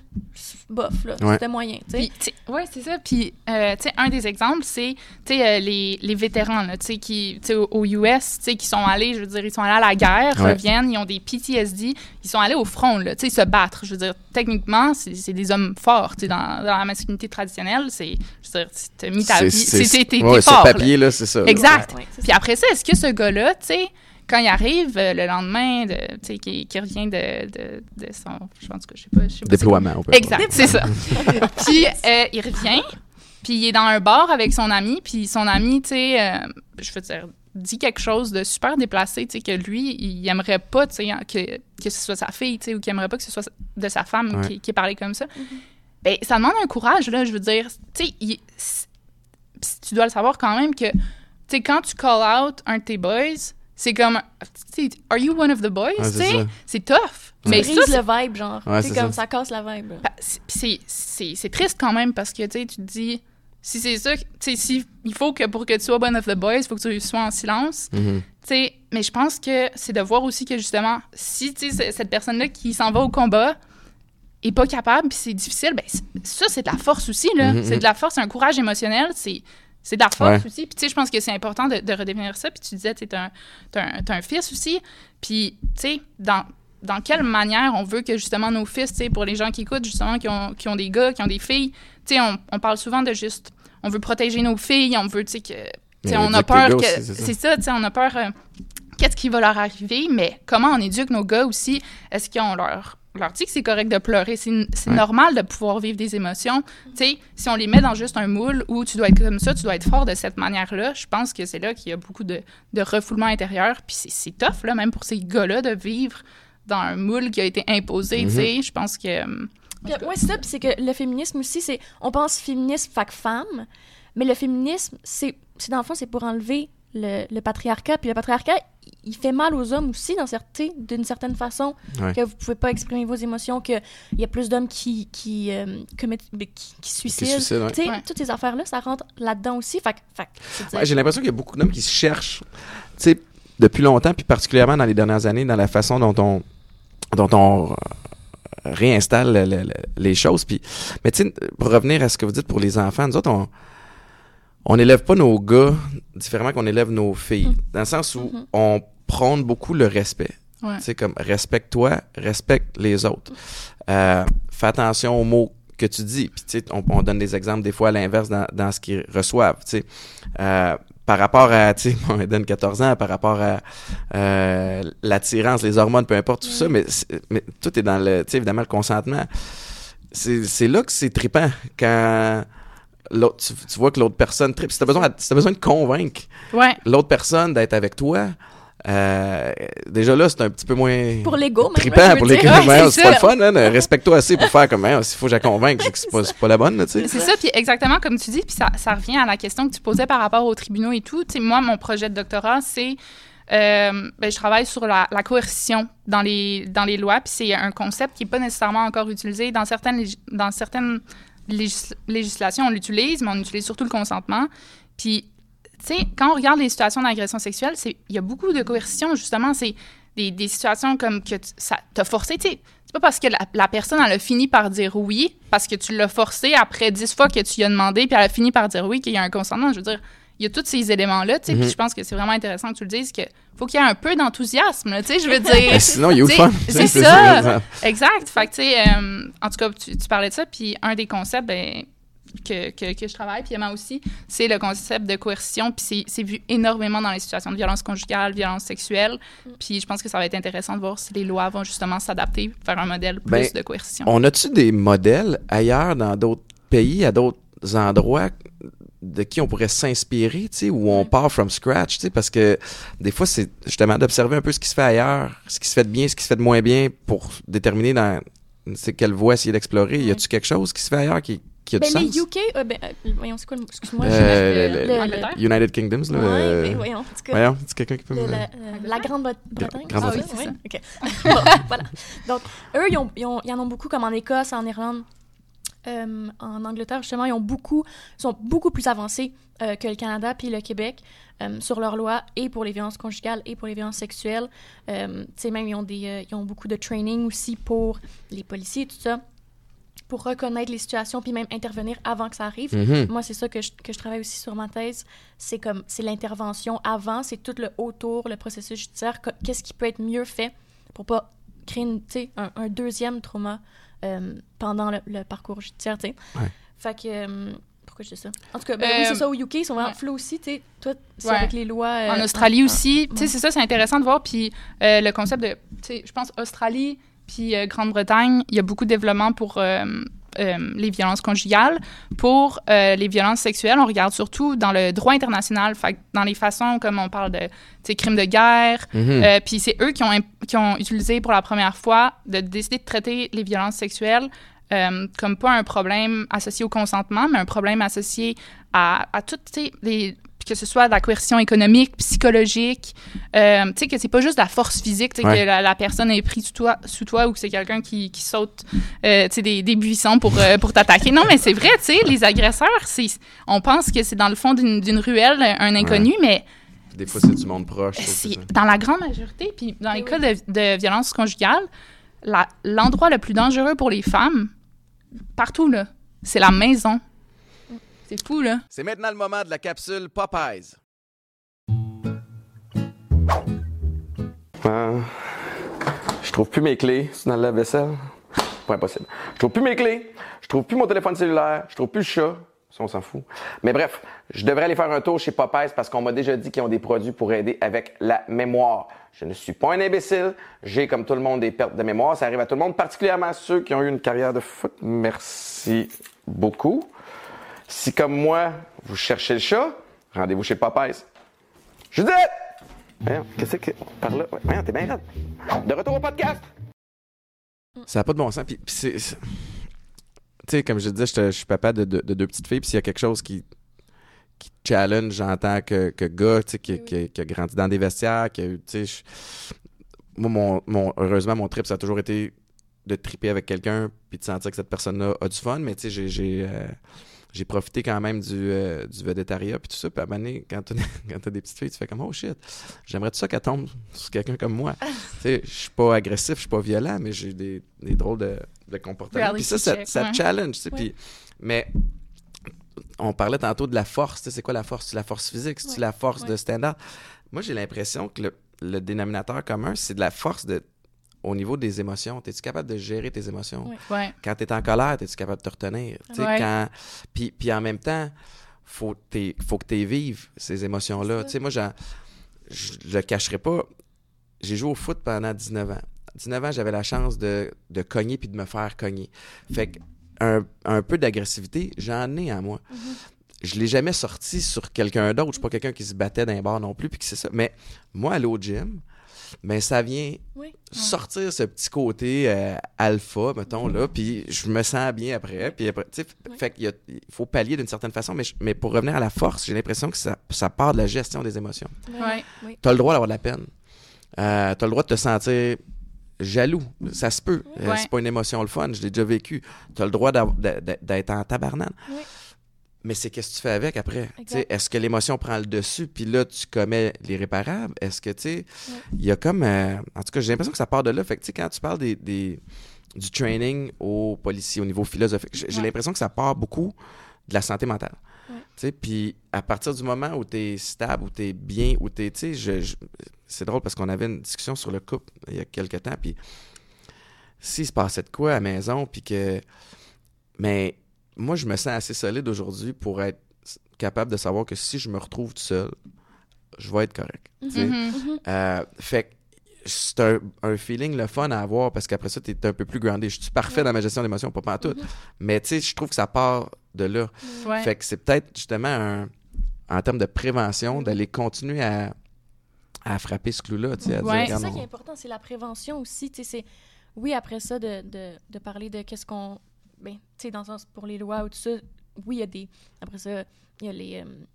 bof, là, Ouais. c'était moyen, tu sais. Tu ouais, c'est ça. Puis, euh, tu sais, un des exemples, c'est, tu sais, euh, les, les vétérans, là, tu sais, qui, tu sais, au, au US, tu sais, qui sont allés, je veux dire, ils sont allés à la guerre, Ouais. reviennent, ils ont des PTSD, ils sont allés au front, là, tu sais, se battre. Je veux dire, techniquement, c'est c'est des hommes forts, tu sais, dans, dans la masculinité traditionnelle, c'est, je veux dire, t'as mis ta vie, c'est, ouais, fort, là. papier, là, c'est ça. là. Exact. Puis après ça, est-ce que ce gars-là, tu sais, quand il arrive euh, le lendemain, de, tu sais, qui, qui revient de, de, de son, je pense que je sais pas, je sais pas Déploiement, peut Exact, c'est ça. puis euh, il revient, puis il est dans un bar avec son ami, puis son ami, tu sais, euh, je veux dire, dit quelque chose de super déplacé, tu sais, que lui, il aimerait pas, tu sais, que, que ce soit sa fille, tu sais, ou qu'il aimerait pas que ce soit de sa femme Ouais. qui, qui parlé comme ça. Ben, ça demande un courage, là, je veux dire, tu sais, tu dois le savoir quand même que, tu sais, quand tu call out un de tes boys, c'est comme, tu sais, are you one of the boys, Ouais, c'est tough. Mais ça, c'est- le vibe, genre. Ouais, c'est comme ça. ça. casse la vibe. bah, c'est- c'est c'est- c'est triste quand même parce que tu sais, tu te dis si c'est ça, que- tu sais, si il faut que pour que tu sois one of the boys, il faut que tu sois en silence. Tu sais, mais je pense que c'est de voir aussi que justement, si tu sais, c- cette personne-là qui s'en va au combat est pas capable, puis c'est difficile, ben ça c'est de la force aussi là. Mhm, C'est de la force, un courage émotionnel, c'est c'est de la force Ouais. aussi. Puis tu sais, je pense que c'est important de, de redéfinir ça. Puis tu disais, tu t'as un, un, fils aussi. Puis tu sais, dans dans quelle manière on veut que justement nos fils, tu sais, pour les gens qui écoutent, justement, qui ont, qui ont des gars, qui ont des filles, tu sais, on, on parle souvent de juste, on veut protéger nos filles, on veut, tu sais, que, tu sais, on a peur que, aussi, c'est ça. c'est ça, tu sais, on a peur euh, qu'est-ce qui va leur arriver, mais comment on éduque nos gars aussi? Est-ce qu'on leur, leur dit que c'est correct de pleurer? C'est Ouais. normal de pouvoir vivre des émotions. Tu sais, si on les met dans juste un moule où tu dois être comme ça, tu dois être fort de cette manière-là, je pense que c'est là qu'il y a beaucoup de, de refoulement intérieur. Puis c'est- tough, là, même pour ces gars-là, de vivre dans un moule qui a été imposé, tu sais. Je pense que... cas, ouais, c'est ça. Puis c'est que le féminisme aussi, c'est. On pense féminisme, fac femme, mais le féminisme, c'est. c'est Dans le fond, c'est pour enlever le, le patriarcat. Puis le patriarcat, il- fait mal aux hommes aussi, d'une certaine façon. Ouais. Que vous pouvez pas exprimer vos émotions, qu'il y a plus d'hommes qui, qui, euh, commettent- qui, qui se suicident. ouais. Ouais. toutes ces affaires-là, ça rentre là-dedans aussi. Fait, fait J'ai l'impression qu'il y a beaucoup d'hommes qui se cherchent, depuis longtemps, puis particulièrement dans les dernières années, dans la façon dont on, dont on euh, réinstalle le- le- le- les choses. Puis, mais pour revenir à ce que vous dites pour les enfants, nous autres, on on n'élève pas nos gars différemment qu'on élève nos filles, Mm. dans le sens où Mhm. on prône beaucoup le respect. Ouais. Tu sais, comme respecte-toi, respecte les autres. Euh, fais attention aux mots que tu dis. Puis, tu sais, on, on donne des exemples des fois à l'inverse dans, dans ce qu'ils reçoivent. Tu sais. Euh, par rapport à, tu sais, bon, Eden, 14 ans, par rapport à euh, l'attirance, les hormones, peu importe, tout ça, mais, c'est- mais tout est dans le, tu sais, évidemment, le consentement. C'est c'est là que c'est trippant quand l'autre, tu, tu vois que l'autre personne trippe. Si t'as besoin, si t'as besoin de convaincre Ouais. l'autre personne d'être avec toi, euh, déjà là, c'est un petit peu moins Pour l'ego, même. trippant pour. Ouais, Ouais, c'est pas le fun, hein, Respecte-toi assez pour faire comme, hein, s'il faut que je la convainque, c'est que c'est pas, la bonne, tu sais. C'est ça, puis exactement comme tu dis, puis ça, ça revient à la question que tu posais par rapport aux tribunaux et tout. Moi, mon projet de doctorat, c'est. euh, ben, je travaille sur la, la coercition dans les, dans les lois, puis c'est un concept qui n'est pas nécessairement encore utilisé. Dans certaines, dans certaines légis- législations, on l'utilise, mais on utilise surtout le consentement. Puis, tu sais, quand on regarde les situations d'agression sexuelle, il y a beaucoup de coercition, justement. C'est des, situations comme que ça t'a forcé, tu sais. C'est pas parce que la, la personne, elle a fini par dire oui, parce que tu l'as forcé après dix fois que tu lui as demandé, puis elle a fini par dire oui, qu'il y a un consentement. Je veux dire, il y a tous ces éléments-là, tu sais. Mhm. Puis je pense que c'est vraiment intéressant que tu le dises, que faut qu'il y ait un peu d'enthousiasme, tu sais. Je veux Mais dire. sinon, il le T'sais, fun? c'est ça. Exact. Fait que, tu sais, euh, en tout cas, tu, tu parlais de ça, puis un des concepts ben, que, que, que je travaille, puis Emma aussi, c'est le concept de coercition, puis c'est- c'est vu énormément dans les situations de violence conjugale, violence sexuelle, puis je pense que ça va être intéressant de voir si les lois vont justement s'adapter vers un modèle plus Ben, de coercition. On a-tu des modèles ailleurs dans d'autres pays, à d'autres endroits de qui on pourrait s'inspirer, tu sais, où on part from scratch, tu sais, parce que des fois, c'est justement d'observer un peu ce qui se fait ailleurs, ce qui se fait de bien, ce qui se fait de moins bien pour déterminer dans c'est quelle voie essayer d'explorer. Y a-tu quelque chose qui se fait ailleurs qui, qui a Ben, du les sens? UK, euh, ben, euh, voyons, c'est quoi? Excuse-moi. Euh, je- le- le-? United Kingdoms, là. Ouais, euh, mais voyons, en tout cas. voyons, c'est quelqu'un qui peut me... la, euh, la Grande-Bretagne. Grande- Ah oui, c'est c'est ça? ça. OK. Bon, voilà. Donc, eux, ils, ont- ils ont- ils en ont beaucoup, comme en Écosse, en Irlande. Euh, en Angleterre, justement, ils ont beaucoup, ils sont beaucoup plus avancés euh, que le Canada puis le Québec euh, sur leurs lois et pour les violences conjugales et pour les violences sexuelles. Tu sais, même, ils ont, des, ils ont beaucoup de training aussi pour les policiers et tout ça, pour reconnaître les situations puis même intervenir avant que ça arrive. Mhm. Moi, c'est ça que je, que je travaille aussi sur ma thèse. C'est comme, c'est l'intervention avant, c'est tout le autour, le processus judiciaire. Qu'est-ce qui peut être mieux fait pour pas créer une, un, un deuxième trauma euh, pendant le, le parcours judiciaire, tu sais. Ouais. Fait que, euh, pourquoi je dis ça? En tout cas, ben, Euh, oui, c'est ça, au UK, ils sont vraiment ouais. flous aussi, tu sais. Toi, c'est Ouais. avec les lois... euh, En Australie aussi, tu sais, c'est ça, c'est intéressant de voir. Puis euh, le concept de, tu sais, je pense Australie puis euh, Grande-Bretagne, il y a beaucoup de développement pour euh, euh, les violences conjugales. Pour euh, les violences sexuelles, on regarde surtout dans le droit international, fait dans les façons comme on parle de, crimes de guerre. Mhm. Euh, puis c'est eux qui ont, qui ont utilisé pour la première fois de décider de traiter les violences sexuelles euh, comme pas un problème associé au consentement, mais un problème associé à, à toutes les que ce soit de la coercition économique, psychologique, euh, tu sais, que c'est pas juste de la force physique, tu sais, Ouais. que la, la personne est prise sous toi, sous toi ou que c'est quelqu'un qui, qui saute, euh, tu sais, des, des buissons pour, euh, pour t'attaquer. Non, mais c'est vrai, tu sais, les agresseurs, c'est, on pense que c'est dans le fond d'une, d'une ruelle un inconnu, mais Des fois, c'est du monde proche. dans la grande majorité, puis dans les Oui, cas de, de violence conjugale, la- l'endroit le plus dangereux pour les femmes, partout, là, c'est la maison. C'est fou, là. C'est maintenant le moment de la capsule Popeyes. Euh, je trouve plus mes clés c'est dans le lave-vaisselle. Pas impossible. Je trouve plus mes clés. Je trouve plus mon téléphone cellulaire. Je trouve plus le chat. Ça, on s'en fout. Mais bref, je devrais aller faire un tour chez Popeyes parce qu'on m'a déjà dit qu'ils ont des produits pour aider avec la mémoire. Je ne suis pas un imbécile. J'ai, comme tout le monde, des pertes de mémoire. Ça arrive à tout le monde, particulièrement ceux qui ont eu une carrière de foot. Merci beaucoup. Si, comme moi, vous cherchez le chat, rendez-vous chez Popeyes. Judith! Qu'est-ce que... Par là... Voyons, t'es bien. De retour au podcast! Ça n'a pas de bon sens. Puis, c'est. Tu sais, comme je disais, je, suis papa de, de- de deux petites filles. Puis s'il y a quelque chose qui, challenge en tant que, que gars, tu sais, qui, a grandi dans des vestiaires, qui a eu. Tu sais, moi, mon, heureusement, mon trip, ça a toujours été de triper avec quelqu'un puis de sentir que cette personne-là a du fun. Mais tu sais, j'ai. J'ai profité quand même du, euh, du végétariat puis tout ça. Puis à un moment donné, quand t'as des petites filles, tu fais comme « Oh shit, j'aimerais tout ça qu'elle tombe sur quelqu'un comme moi. » sais, je suis pas agressif, je suis pas violent, mais j'ai des, des drôles de, de comportements. Puis ça, ça, check, ça ouais. challenge. Ouais. Mais on parlait tantôt de la force. Tu sais, c'est quoi la force? C'est la force physique? C'est Ouais. la force de stand-up? Moi, j'ai l'impression que le, le dénominateur commun, c'est de la force de, au niveau des émotions. Es-tu capable de gérer tes émotions? Ouais. Quand tu es en colère, es-tu capable de te retenir? Ouais. quand... puis, puis en même temps, faut, t'es- faut que tu vives ces émotions-là. Tu sais, moi, je le cacherai pas. J'ai joué au foot pendant 19 ans. 19 ans, j'avais la chance de, de cogner puis de me faire cogner. Fait que un, un peu d'agressivité, j'en ai en moi. Mhm. Je l'ai jamais sorti sur quelqu'un d'autre. Je suis pas quelqu'un qui se battait d'un bar non plus, puis que c'est ça. Mais moi, aller au gym, ben ça vient Oui. sortir ce petit côté euh, alpha, mettons, là, puis je me sens bien après. Puis après, tu sais, Ouais. fait qu'il faut pallier d'une certaine façon, mais, je- mais pour revenir à la force, j'ai l'impression que ça, ça part de la gestion des émotions. Oui. Tu as le droit d'avoir de la peine. Euh, tu as le droit de te sentir jaloux. Ça se peut. Euh, Ouais. c'est pas une émotion le fun, je l'ai déjà vécu. Tu as le droit d'être en tabarnane. Oui. Mais c'est qu'est-ce que tu fais avec après? Est-ce que l'émotion prend le dessus, puis là, tu commets l'irréparable? Est-ce que, tu sais, Ouais. il y a comme... euh, en tout cas, j'ai l'impression que ça part de là. Fait que, tu sais, quand tu parles des, des- du training aux policiers au niveau philosophique, j'ai Ouais. l'impression que ça part beaucoup de la santé mentale. Tu sais, puis à partir du moment où tu es stable, où tu es bien, où tu es... Tu sais, je- je- c'est drôle parce qu'on avait une discussion sur le couple il y a quelques temps, puis s'il se passait de quoi à la maison, puis que... Mais moi, je me sens assez solide aujourd'hui pour être capable de savoir que si je me retrouve tout seul, je vais être correct. Mhm. Mhm. Euh, fait que c'est un, un feeling le fun à avoir parce qu'après ça, tu es un peu plus groundé. Je suis parfait dans ma gestion d'émotions, pas pas tout. Mais tu sais, je trouve que ça part de là. Ouais. Fait que c'est peut-être justement un, en termes de prévention d'aller continuer à, à frapper ce clou-là. Ouais. C'est ça on- qui est important, c'est la prévention aussi. tu sais, c'est oui, après ça, de, de, de parler de qu'est-ce qu'on. Ben, tu sais, dans le sens pour les lois ou tout ça, oui, il y a des. Après ça, il y a les. euh,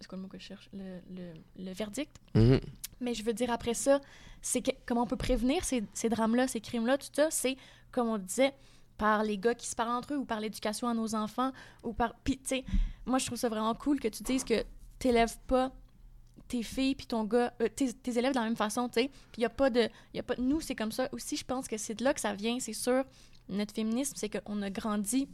c'est quoi le mot que je cherche? Le, le, le verdict. Mhm. Mais je veux dire, après ça, c'est comment on peut prévenir ces, ces drames-là, ces crimes-là, tout ça, c'est, comme on disait, par les gars qui se parlent entre eux ou par l'éducation à nos enfants ou par... Puis, tu sais, moi, je trouve ça vraiment cool que tu dises que t'élèves pas tes filles puis ton gars, euh, tes, tes élèves de la même façon, tu sais. Puis il y a pas de... Y a pas, nous, c'est comme ça aussi, je pense que c'est de là que ça vient, c'est sûr. Notre féminisme, c'est qu'on a grandi...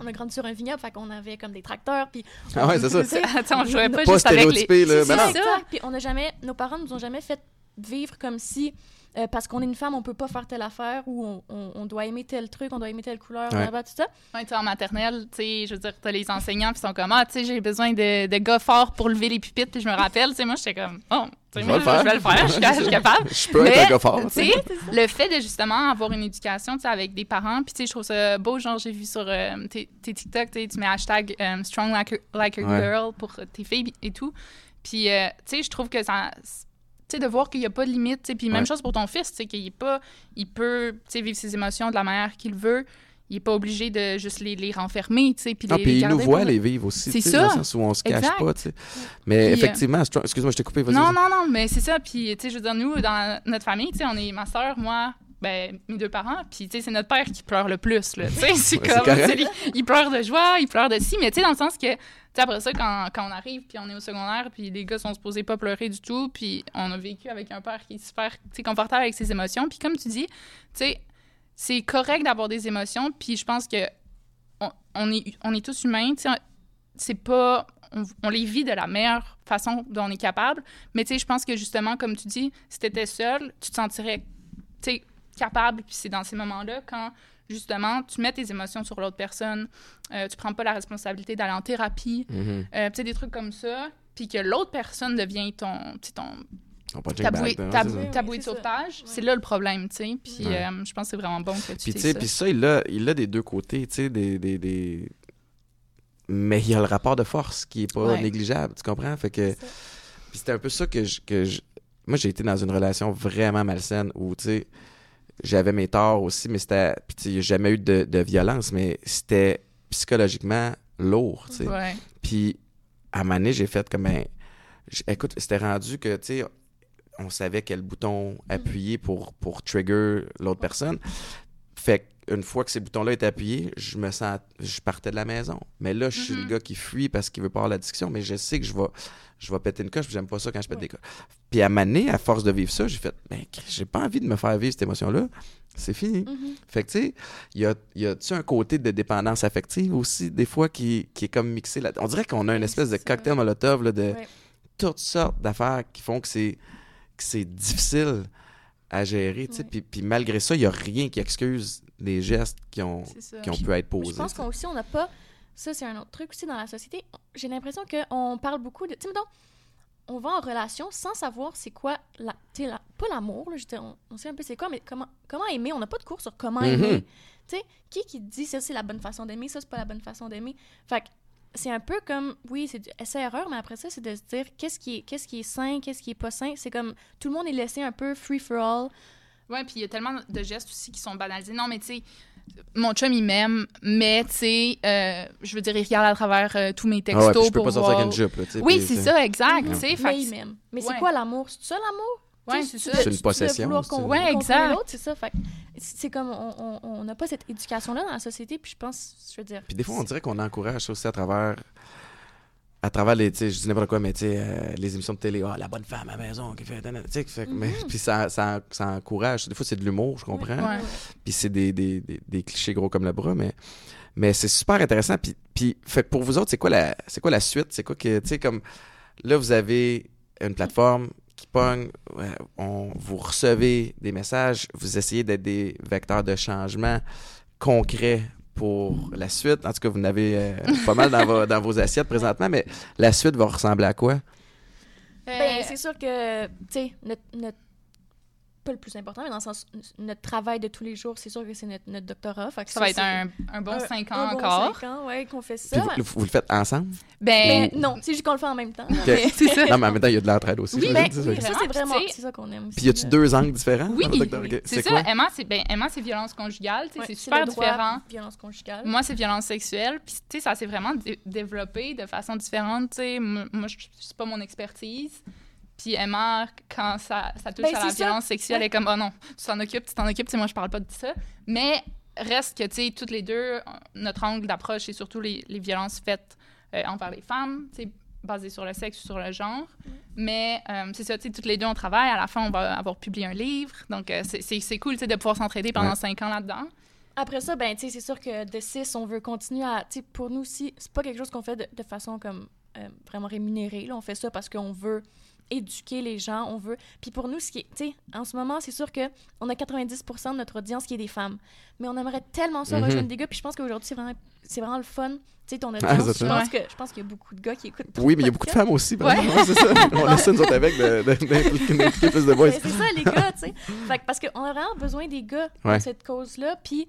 On a grandi sur un vignoble, fait qu'on avait comme des tracteurs, puis... Ah ouais, c'est ça. Attends, je jouais pas, Pas juste avec les... c'est ça. Puis on n'a jamais, nos parents nous ont jamais fait vivre comme si euh, parce qu'on est une femme, on peut pas faire telle affaire ou on, on- on doit aimer tel truc, on doit aimer telle couleur, Ouais. blablabla, tout ça. Ouais, en maternelle, tu sais, je veux dire, t'as les enseignants qui sont comme, ah, tu sais, j'ai besoin de, de gars forts pour lever les pupitres, puis je me rappelle, tu sais, moi, j'étais comme, oh, Je vais le faire. je vais le faire, je suis, je suis capable. Je peux Mais, être un gars fort. Tu sais, le fait de justement avoir une éducation, tu sais, avec des parents, puis tu sais, je trouve ça beau, genre, j'ai vu sur euh, tes, tes TikTok, tu mets hashtag euh, strong like a, like a Ouais. girl pour tes filles et tout. Puis, euh, tu sais, je trouve que ça. Sais, de voir qu'il n'y a pas de limite. Puis, même Ouais. chose pour ton fils, qu'il est pas. Il peut, vivre ses émotions de la manière qu'il veut. Il n'est pas obligé de juste les, les renfermer. Puis, Ah, les, puis il nous voit les vivre aussi. C'est sais, Dans le ça. sens où on se cache pas. Mais Puis, euh, effectivement, excuse-moi, je t'ai coupé. Non, non, non, mais c'est ça. Puis, tu sais, je veux dire, nous, dans notre famille, on est ma soeur, moi, ben, mes deux parents. Puis, tu sais, c'est notre père qui pleure le plus, là. Tu sais, c'est Ouais, comme. lui, il pleure de joie, il pleure de si. Mais, tu sais, dans le sens que, tu sais, après ça, quand, quand on arrive, puis on est au secondaire, puis les gars sont supposés pas pleurer du tout, puis on a vécu avec un père qui est super, tu sais, confortable avec ses émotions. Puis, comme tu dis, tu sais, c'est correct d'avoir des émotions, puis je pense que on, on est, on est tous humains, tu sais, c'est pas... On, on les vit de la meilleure façon dont on est capable, mais tu sais, je pense que justement, comme tu dis, si t'étais seul, tu te sentirais, tu sais, capable, puis c'est dans ces moments-là, quand justement, tu mets tes émotions sur l'autre personne, euh, tu prends pas la responsabilité d'aller en thérapie, euh, tu sais, des trucs comme ça, puis que l'autre personne devient ton, tu sais, ton ta bouée, là, ta, c'est ça. Oui, ta oui, bouée de sauvetage, Ouais. c'est là le problème, tu sais. Puis Ouais. euh, je pense que c'est vraiment bon que tu Puis, tu fais sais, ça. puis ça, il a, il a des deux côtés, tu sais, des, des, des- Mais il y a le rapport de force qui est pas Ouais. négligeable, tu comprends? Fait que... Puis c'était un peu ça que je... Que je... Moi, j'ai été dans une relation vraiment malsaine où, tu sais, j'avais mes torts aussi, mais c'était... Puis, jamais eu de, de violence, mais c'était psychologiquement lourd, tu sais. Ouais. Puis, à donné, j'ai fait comme, ben, écoute, c'était rendu que, tu sais, on savait quel bouton appuyer pour, pour trigger l'autre personne. Fait qu'une fois que ces boutons-là étaient appuyés, je me sens, je partais de la maison. Mais là, je suis le Mhm. gars qui fuit parce qu'il veut pas avoir la discussion, mais je sais que je vais, je vais péter une coche, puis j'aime pas ça quand je pète Ouais. des coches. Puis à donné, à force de vivre ça, j'ai fait, ben, j'ai pas envie de me faire vivre cette émotion-là. C'est fini. Mhm. Fait que, tu sais, il y a, y a-tu un côté de dépendance affective aussi, des fois, qui, qui est comme mixé là On dirait qu'on a une espèce de cocktail molotov là, de Ouais. toutes sortes d'affaires qui font que c'est, que c'est difficile à gérer, tu sais. Ouais. Puis, puis malgré ça, il n'y a rien qui excuse les gestes qui ont, qui ont pu être posés. Je pense qu'on aussi, on n'a pas. Ça, c'est un autre truc aussi dans la société. J'ai l'impression qu'on parle beaucoup de. Tu sais, mettons, on va en relation sans savoir c'est quoi. La, tu sais, la- pas l'amour, on, on sait un peu c'est quoi, mais comment, comment aimer? On n'a pas de cours sur comment Mhm. aimer. Tu sais, qui qui dit ça, c'est la bonne façon d'aimer, ça, c'est pas la bonne façon d'aimer. Fait que c'est un peu comme. Oui, c'est du essai-erreur, mais après ça, c'est de se dire qu'est-ce qui, est, qu'est-ce qui est sain, qu'est-ce qui est pas sain? C'est comme tout le monde est laissé un peu free for all. Ouais, puis il y a tellement de gestes aussi qui sont banalisés. Non, mais tu sais, mon chum, il m'aime, mais tu sais, euh, je veux dire, il regarde à travers euh, tous mes Ah textos ouais, puis je peux pour pas sortir voir... avec une jupe, là, tu sais. Oui, c'est ça, exact, sais. fait Mais il m'aime. Mais c'est Ouais. quoi l'amour? C'est ça l'amour? Ouais, c'est ça. une possession, Ouais, exact. c'est ça. Fait que c'est comme on- on on n'a pas cette éducation-là dans la société, puis je pense, je veux dire. Puis des fois, on dirait qu'on encourage ça aussi à travers. À travers les. Tu sais, je dis n'importe quoi, mais tu sais, euh, les émissions de télé. Ah, la bonne femme à la maison qui fait. Tu sais, Mhm. Puis ça, ça, ça encourage. Des fois, c'est de l'humour, je comprends. Ouais. Puis c'est des, des, des, des clichés gros comme le bras, mais, mais c'est super intéressant. Puis, puis fait que pour vous autres, c'est quoi la, c'est quoi la suite? C'est quoi que, tu sais, comme là, vous avez une plateforme pogne, ouais, on, vous recevez des messages, vous essayez d'être des vecteurs de changement concrets pour la suite. En tout cas, vous en avez euh, pas mal dans, vos, dans vos assiettes présentement, mais la suite va ressembler à quoi? Ben, Euh, c'est sûr que, tu sais, notre, notre- Pas le plus important, mais dans le sens. Notre travail de tous les jours, c'est sûr que c'est notre, notre doctorat. Fait que ça va être un, un bon un- 5 un ans bon encore. cinq ans, ouais, qu'on fait ça. Vous, vous le faites ensemble? Ben, Mais non, c'est juste qu'on le fait en même temps. c'est ça. Non, mais en même temps, il y a de l'entraide aussi. Oui, Ben, c'est ça. c'est Vraiment, C'est ça qu'on aime aussi. Puis y a-tu deux angles différents? Oui, c'est ça. Emma, c'est ben, Emma, c'est violence conjugale. tu sais, Ouais, c'est le super droit, différent. Violence conjugale. Moi, c'est violence sexuelle. Puis, tu sais, ça s'est vraiment dé- développé de façon différente. Tu sais, M- moi, je c'est pas mon expertise. Puis Emma, quand ça, ça touche Ben, à la violence sexuelle, Ouais. elle est comme, oh non, tu t'en occupes, tu t'en occupes. Tu sais, moi, je parle pas de ça. Mais reste que, tu sais, toutes les deux, notre angle d'approche, c'est surtout les, les violences faites euh, envers les femmes, tu sais, basées sur le sexe ou sur le genre. Mais euh, c'est ça, tu sais, toutes les deux, on travaille. À la fin, on va avoir publié un livre. Donc, euh, c'est- cool, tu sais, de pouvoir s'entraider pendant Ouais. cinq ans là-dedans. Après ça, ben, tu sais, c'est sûr que de 6, on veut continuer à. Tu sais, pour nous aussi, c'est pas quelque chose qu'on fait de, de façon comme euh, vraiment rémunérée. Là. On fait ça parce qu'on veut éduquer les gens, on veut. Puis pour nous, ce qui est. Tu sais, en ce moment, c'est sûr que on a 90 de notre audience qui est des femmes. Mais on aimerait tellement ça Mhm. rejoindre des gars. Puis je pense qu'aujourd'hui, c'est vraiment, c'est vraiment le fun. Tu sais, ton Ah, audience. c'est je, pense que, je pense qu'il y a beaucoup de gars qui écoutent. Oui, mais il y a beaucoup de femmes aussi. Ouais, c'est ça. On nous autres, avec, d'impliquer plus de. Ben, c'est ça, les gars, tu sais. Parce qu'on a vraiment besoin des gars Ouais. pour cette cause-là. Puis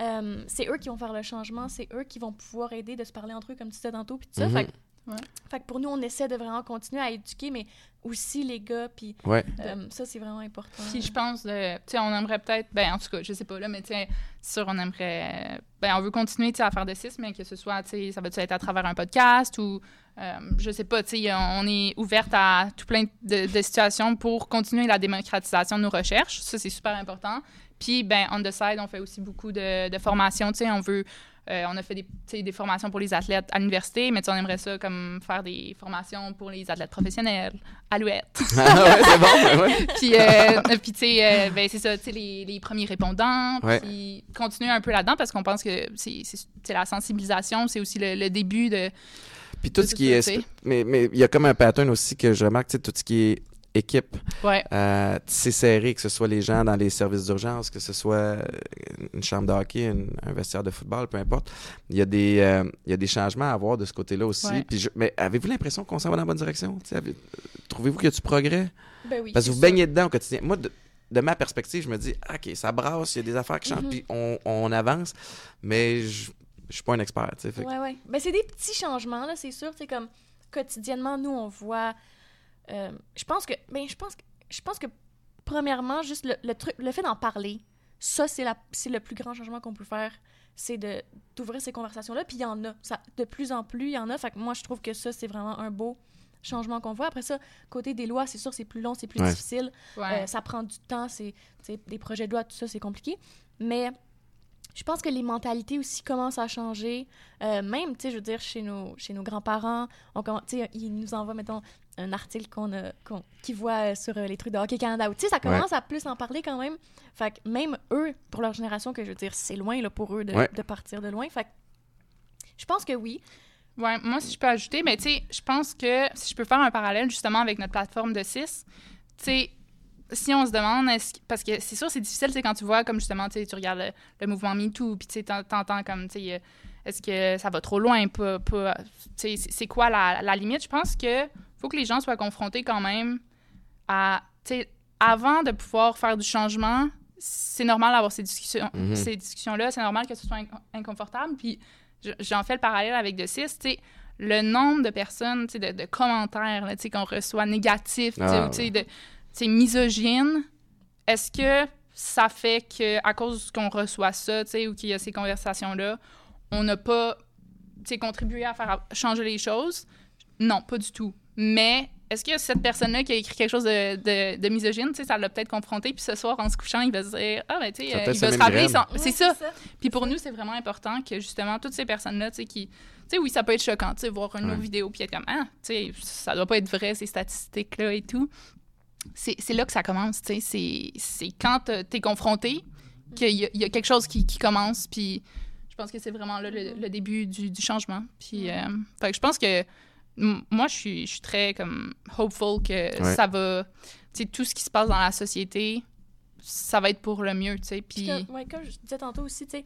euh, c'est eux qui vont faire le changement, c'est eux qui vont pouvoir aider de se parler entre eux, comme tu disais tantôt, puis tout ça. Mhm. Fait, Ouais. fait que pour nous, on essaie de vraiment continuer à éduquer, mais aussi les gars, puis Ouais. euh, ça, c'est vraiment important. Puis je pense, euh, tu sais, on aimerait peut-être, ben en tout cas, je sais pas là, mais tu sais, sûr, on aimerait, ben on veut continuer, tu sais, à faire de six, mais que ce soit, tu sais, ça va être à travers un podcast ou, euh, je sais pas, tu sais, on est ouverte à tout plein de, de situations pour continuer la démocratisation de nos recherches. Ça, c'est super important. Puis, ben, on the side, on fait aussi beaucoup de, de formations, tu sais, on veut, euh, on a fait des, formations pour les athlètes à l'université, mais on aimerait ça comme faire des formations pour les athlètes professionnels, Alouette. Ah ouais, c'est bon. ouais. Puis, euh, puis tu sais, euh, ben, c'est ça, tu sais, les, les premiers répondants. Ouais. Puis, continuer un peu là-dedans parce qu'on pense que c'est la sensibilisation, c'est aussi le, le début de. Puis tout de ce qui est. mais il y a comme un pattern aussi que je remarque, tu sais, tout ce qui est équipe. Ouais. Euh, c'est serré, que ce soit les gens dans les services d'urgence, que ce soit euh, une chambre de hockey, une- un vestiaire de football, peu importe. Il y a des, euh, il y a des changements à avoir de ce côté-là aussi. Ouais. Puis je- mais avez-vous l'impression qu'on s'en va dans la bonne direction? Trouvez-vous qu'il y a du progrès? Ben oui. Parce que vous sûr. baignez dedans au quotidien. Moi, de, de ma perspective, je me dis, OK, ça brasse, il y a des affaires qui changent, Mhm. puis on, on avance, mais je je suis pas un expert. que- Ouais, ouais. Ben, c'est des petits changements, là, c'est sûr. C'est comme quotidiennement, nous, on voit. Euh, je pense que. Ben, je pense que. Je pense que, premièrement, juste le, le truc, le fait d'en parler, ça, c'est la- c'est le plus grand changement qu'on peut faire. C'est de- d'ouvrir ces conversations-là. Puis il y en a. Ça, de plus en plus, il y en a. Fait que moi, je trouve que ça, c'est vraiment un beau changement qu'on voit. Après ça, côté des lois, c'est sûr, c'est plus long, c'est plus Ouais. difficile. Ouais. Euh, ça prend du temps, c'est des projets de loi, tout ça, c'est compliqué. Mais je pense que les mentalités aussi commencent à changer. Euh, même, tu sais, je veux dire, chez nos, chez nos grands-parents, on comm- tu sais, ils nous envoient, mettons, un article qu'on a, qu'on- qu'ils voient euh, sur euh, les trucs de Hockey Canada. ou Tu sais, ça commence à plus en parler quand même. Fait que même eux, pour leur génération, que je veux dire, c'est loin là, pour eux de, Ouais. de partir de loin. Fait que je pense que oui. Ouais, moi, si je peux ajouter, mais tu sais, je pense que si je peux faire un parallèle justement avec notre plateforme de 6, tu sais, si on se demande, est-ce que- parce que c'est sûr, c'est difficile, c'est quand tu vois, comme justement, tu sais, tu regardes le, le mouvement MeToo, puis tu sais, t'en- t'entends comme, tu sais, euh, est-ce que ça va trop loin, pas, pas- tu sais, c'est- c'est quoi la, la limite? Je pense que faut que les gens soient confrontés quand même à, tu sais, avant de pouvoir faire du changement, c'est normal d'avoir ces discussions, Mhm. ces discussions-là, c'est normal que ce soit inc- inconfortable, puis je- j'en fais le parallèle avec de 6, tu sais, le nombre de personnes, de, de commentaires, là, qu'on reçoit négatifs, Ah, ou, tu sais, de, misogynes, est-ce que ça fait que à cause qu'on reçoit ça, tu sais, ou qu'il y a ces conversations-là, on n'a pas, contribué à faire changer les choses? Non, pas du tout. Mais est-ce que cette personne-là qui a écrit quelque chose de, de, de misogyne, tu sais, ça l'a peut-être confronté, puis ce soir, en se couchant, il va se dire, ah, ben, tu sais, euh, il va se rappeler. son- C'est ça. Puis pour nous, c'est vraiment important que justement, toutes ces personnes-là, tu sais, qui. Tu sais, oui, ça peut être choquant, tu sais, voir une Ouais. autre vidéo puis être comme, ah, tu sais, ça doit pas être vrai, ces statistiques-là et tout. C'est là que ça commence, tu sais. c'est- C'est quand t'es confronté qu'il y, a- il y a quelque chose qui, qui commence, puis je pense que c'est vraiment là le, le début du, du changement. Puis, euh, fait que je pense que moi, je suis, je suis très comme hopeful que Ouais. ça va. Tu sais, tout ce qui se passe dans la société, ça va être pour le mieux, tu sais. Puis comme, ouais, comme je disais tantôt aussi, tu sais,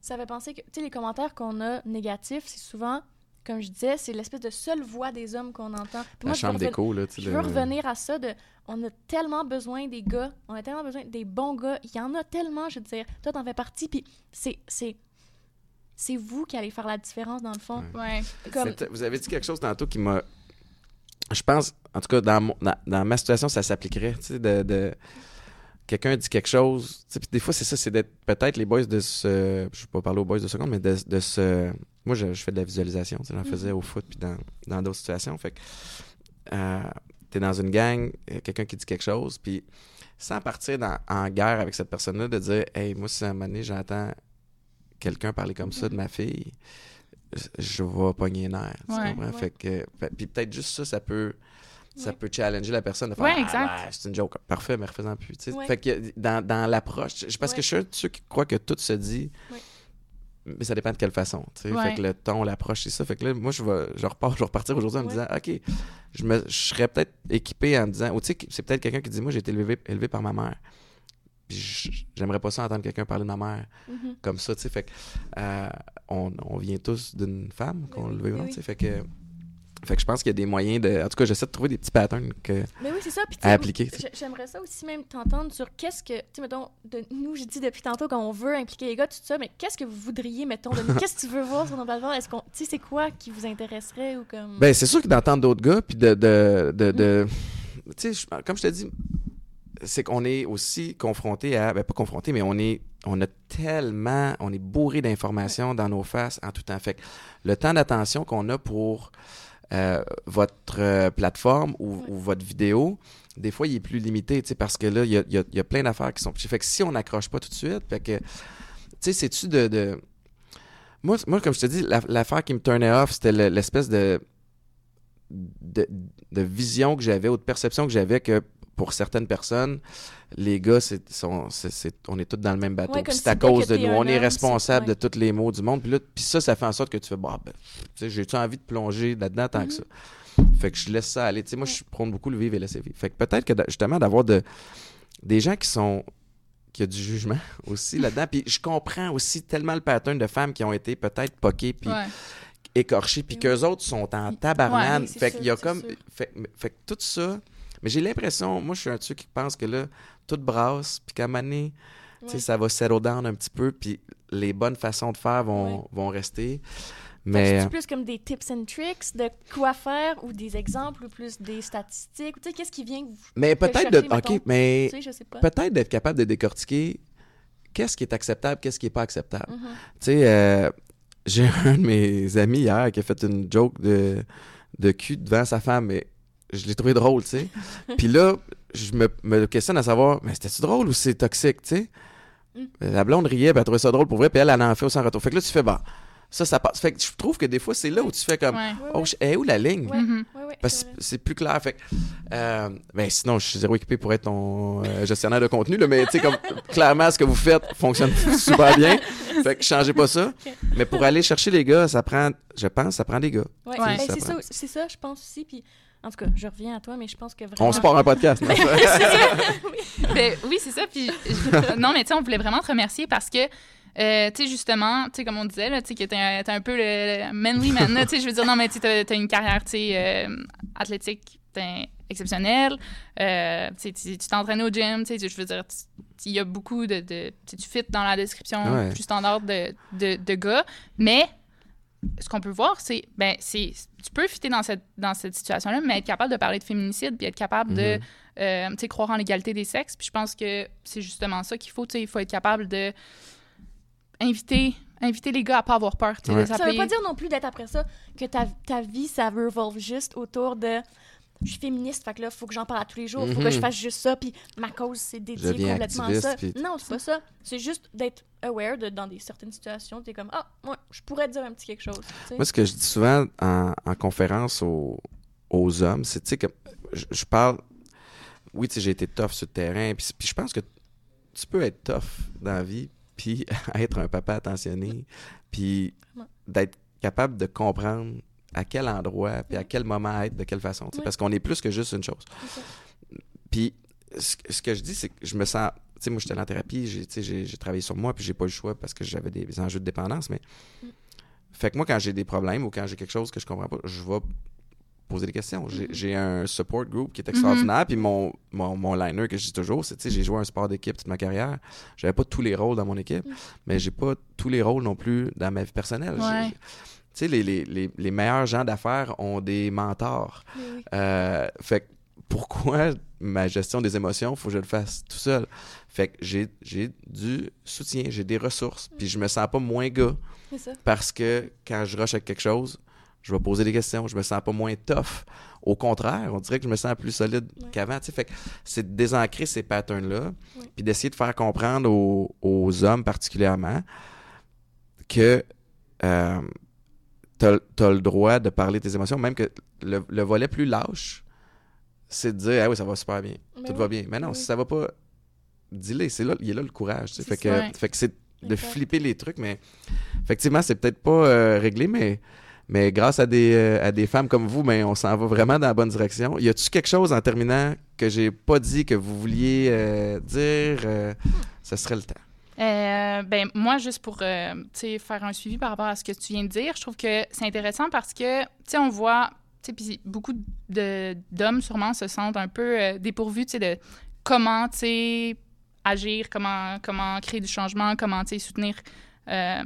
ça fait penser que, tu sais, les commentaires qu'on a négatifs, c'est souvent, comme je disais, c'est l'espèce de seule voix des hommes qu'on entend. Puis La moi, je veux chambre d'écho, là, tu sais, Je le- veux revenir à ça de, on a tellement besoin des gars, on a tellement besoin des bons gars, il y en a tellement, je veux dire, toi t'en fais partie, puis c'est, c'est, vous qui allez faire la différence dans le fond. Ouais. Comme, Vous avez dit quelque chose tantôt qui m'a. Je pense, en tout cas, dans, mon- dans, dans ma situation, ça s'appliquerait. Tu sais, de. de- Quelqu'un dit quelque chose. tu sais, Puis des fois, c'est ça, c'est d'être peut-être les boys de ce. Je ne vais pas parler aux boys de seconde, mais de, de ce. Moi, je, je fais de la visualisation. tu sais, J'en faisais au foot puis dans dans d'autres situations. Fait que. Euh, T'es dans une gang, quelqu'un qui dit quelque chose, puis sans partir dans- en guerre avec cette personne-là, de dire Hey, moi, si à un moment donné, j'entends quelqu'un parler comme ça de ma fille, je vais pogner les nerfs. tu Ouais. comprends? Ouais. Fait que, puis peut-être juste ça, ça peut, ça Ouais. peut challenger la personne de faire Ouais, Ah, ben, c'est une joke. Parfait, mais refais-en plus. Fait que dans, dans l'approche, parce que je suis un de ceux qui croient que tout se dit. Mais ça dépend de quelle façon. tu sais. Ouais. Fait que le ton, l'approche, c'est ça. Fait que là, moi, je vais, je repars, je vais repartir aujourd'hui en me disant, OK, je, me, je serais peut-être équipé en me disant, ou tu sais, c'est peut-être quelqu'un qui dit, moi, j'ai été élevé, élevé par ma mère. Puis j'aimerais pas ça entendre quelqu'un parler de ma mère Mhm. comme ça, tu sais. Fait que, euh, on, on vient tous d'une femme qu'on Oui, le veut, oui, oui. tu sais. Fait que, fait que je pense qu'il y a des moyens de. En tout cas, j'essaie de trouver des petits patterns que, Mais oui, c'est ça. Puis, tu à appliquer. J'aimerais ça aussi même t'entendre sur qu'est-ce que, tu sais, mettons, de nous, j'ai dit depuis tantôt qu'on veut impliquer les gars, tout ça, mais qu'est-ce que vous voudriez, mettons, de nous? Qu'est-ce que tu veux voir sur nos plateformes? Est-ce qu'on, tu sais, c'est quoi qui vous intéresserait ou comme... Ben, c'est sûr que d'entendre d'autres gars, puis de. de, de, de- Tu sais, comme je te dis, c'est qu'on est aussi confronté à. Ben, pas confronté, mais on est. On a tellement. On est bourré d'informations dans nos faces en tout temps. Fait que le temps d'attention qu'on a pour euh, votre euh, plateforme ou, Ouais. ou votre vidéo, des fois, il est plus limité, tu sais, parce que là, il y a, il y a- y a plein d'affaires qui sont. Fait que si on n'accroche pas tout de suite, fait que. Tu sais, c'est-tu de. de- Moi, moi, comme je te dis, la- l'affaire qui me turnait off, c'était le- l'espèce de, de, de vision que j'avais ou de perception que j'avais que pour certaines personnes, les gars, c'est, sont, c'est, c'est- on est tous dans le même bateau. Ouais, Puis c'est à cause de nous. On est responsable de tous les maux du monde. Puis, là, puis ça, ça fait en sorte que tu fais, bah, ben, tu sais, j'ai-tu envie de plonger là-dedans tant que Mhm. ça? Fait que je laisse ça aller. Tu sais, moi, je prône beaucoup le vivre et laisser vivre. Fait que peut-être que, justement, d'avoir de, des gens qui sont qui a du jugement aussi là-dedans. Puis je comprends aussi tellement le pattern de femmes qui ont été peut-être poquées puis Ouais. écorchées, puis qu'eux autres sont en tabarnane. Ouais, fait sûr, qu'il y a comme... Fait, fait que tout ça... Mais j'ai l'impression... Moi, je suis un truc qui pense que là, tout brasse, puis qu'à sais, Ouais. ça va settle down un petit peu, puis les bonnes façons de faire vont, Ouais. vont rester. Mais... C'est plus comme des tips and tricks de quoi faire ou des exemples ou plus des statistiques? ou Tu sais, qu'est-ce qui vient vous. Mais que peut-être chercher, de... mettons? OK, mais... Tu sais. Peut-être d'être capable de décortiquer qu'est-ce qui est acceptable, qu'est-ce qui est pas acceptable. Mhm. Tu sais, euh, j'ai un de mes amis hier qui a fait une joke de, de cul devant sa femme, mais je l'ai trouvé drôle, tu sais. Puis là, je me, me questionne à savoir, mais c'était-tu drôle ou c'est toxique, tu sais? Mm. La blonde riait, puis elle trouvait ça drôle pour vrai, puis elle, elle en fait aussi en retour. Fait que là, tu fais, bah, ça, ça passe. Fait que je trouve que des fois, c'est là où tu fais comme, Ouais. Oh, ouais. je- est où la ligne? Ouais. Mhm. Ouais, Parce c'est que c'est plus clair. Fait que, euh, ben sinon, je suis zéro équipé pour être ton euh, gestionnaire de contenu, là, mais tu sais, comme clairement, ce que vous faites fonctionne super bien. Fait que changez pas ça. Mais pour aller chercher les gars, ça prend, je pense, ça prend des gars. Ouais, Ouais. ben, Ça c'est ça, c'est ça, je pense aussi. Puis, en tout cas, je reviens à toi, mais je pense que vraiment. On se part un podcast. non? Ben, oui, c'est ça. Puis, je- non, mais tu sais, on voulait vraiment te remercier parce que, euh, tu sais, justement, tu sais, comme on disait, là, tu sais, que t'es un, t'es un peu le, manly man, tu sais, je veux dire, non, mais tu sais, t'as- t'as une carrière, tu sais, euh, athlétique t'es exceptionnelle. Euh, tu sais, tu tu t'entraînes au gym, tu sais, je veux dire, il y a beaucoup de. de tu sais, tu fit dans la description Ouais. plus standard de, de, de gars, mais ce qu'on peut voir, c'est, ben, c'est, tu peux fitter dans cette, dans cette situation-là, mais être capable de parler de féminicide, puis être capable de, Mhm. euh, tu sais, croire en l'égalité des sexes. Puis je pense que c'est justement ça qu'il faut, tu sais, il faut être capable de inviter, inviter les gars à pas avoir peur, tu sais, Ouais. Ça veut pas dire non plus d'être après ça que ta, ta vie, ça revolve juste autour de. Je suis féministe, fait que là, faut que j'en parle à tous les jours, faut Mhm. que je fasse juste ça, puis ma cause, c'est dédié complètement à ça. Non, c'est pas ça. C'est juste d'être aware de, dans des certaines situations, t'es comme, ah, moi, je pourrais dire un petit quelque chose. Moi, ce que je dis souvent en, en conférence aux, aux hommes, c'est, tu sais, que je, je parle. Oui, tu sais, j'ai été tough sur le terrain, puis, puis je pense que tu peux être tough dans la vie, puis être un papa attentionné, puis d'être capable de comprendre à quel endroit, puis à quel moment être, de quelle façon, parce qu'on est plus que juste une chose. Puis ce, que- ce que je dis, c'est que je me sens. Tu sais, moi, j'étais en thérapie, j'ai, travaillé sur moi, puis j'ai pas eu le choix parce que j'avais des, des enjeux de dépendance. Mais. Mm. Fait que moi, quand j'ai des problèmes ou quand j'ai quelque chose que je comprends pas, je vais poser des questions. J'ai, Mm-hmm. un support group qui est extraordinaire, puis mon, mon, mon liner que je dis toujours, c'est, tu sais, j'ai joué un sport d'équipe toute ma carrière. J'avais pas tous les rôles dans mon équipe, Mm. mais j'ai pas tous les rôles non plus dans ma vie personnelle. Ouais. Tu sais, les, les, les, les meilleurs gens d'affaires ont des mentors. Oui. Euh, fait que pourquoi ma gestion des émotions, faut que je le fasse tout seul? Fait que j'ai, j'ai du soutien, j'ai des ressources, puis je me sens pas moins gars ça. parce que quand je rush avec quelque chose, je vais poser des questions, je me sens pas moins tough. Au contraire, on dirait que je me sens plus solide Ouais. qu'avant. tu sais. Fait que c'est de désancrer ces patterns-là, Ouais. puis d'essayer de faire comprendre aux, aux hommes particulièrement que euh, t'as as le droit de parler de tes émotions, même que le, le volet plus lâche, c'est de dire Ah oui, ça va super bien, Mais tout oui. va bien. Mais non, Oui. si ça va pas, dis-le, c'est là, il est là le courage. tu Fait que, fait que c'est de flipper les trucs, mais effectivement, c'est peut-être pas euh, réglé, mais, mais grâce à des, euh, à des femmes comme vous, ben, on s'en va vraiment dans la bonne direction. Y a-tu quelque chose en terminant que j'ai pas dit que vous vouliez euh, dire euh, Ce serait le temps? Euh, ben moi juste pour euh, faire un suivi par rapport à ce que tu viens de dire, je trouve que c'est intéressant parce que on voit puis beaucoup d'hommes sûrement se sentent un peu euh, dépourvus de comment agir, comment comment créer du changement, comment soutenir euh,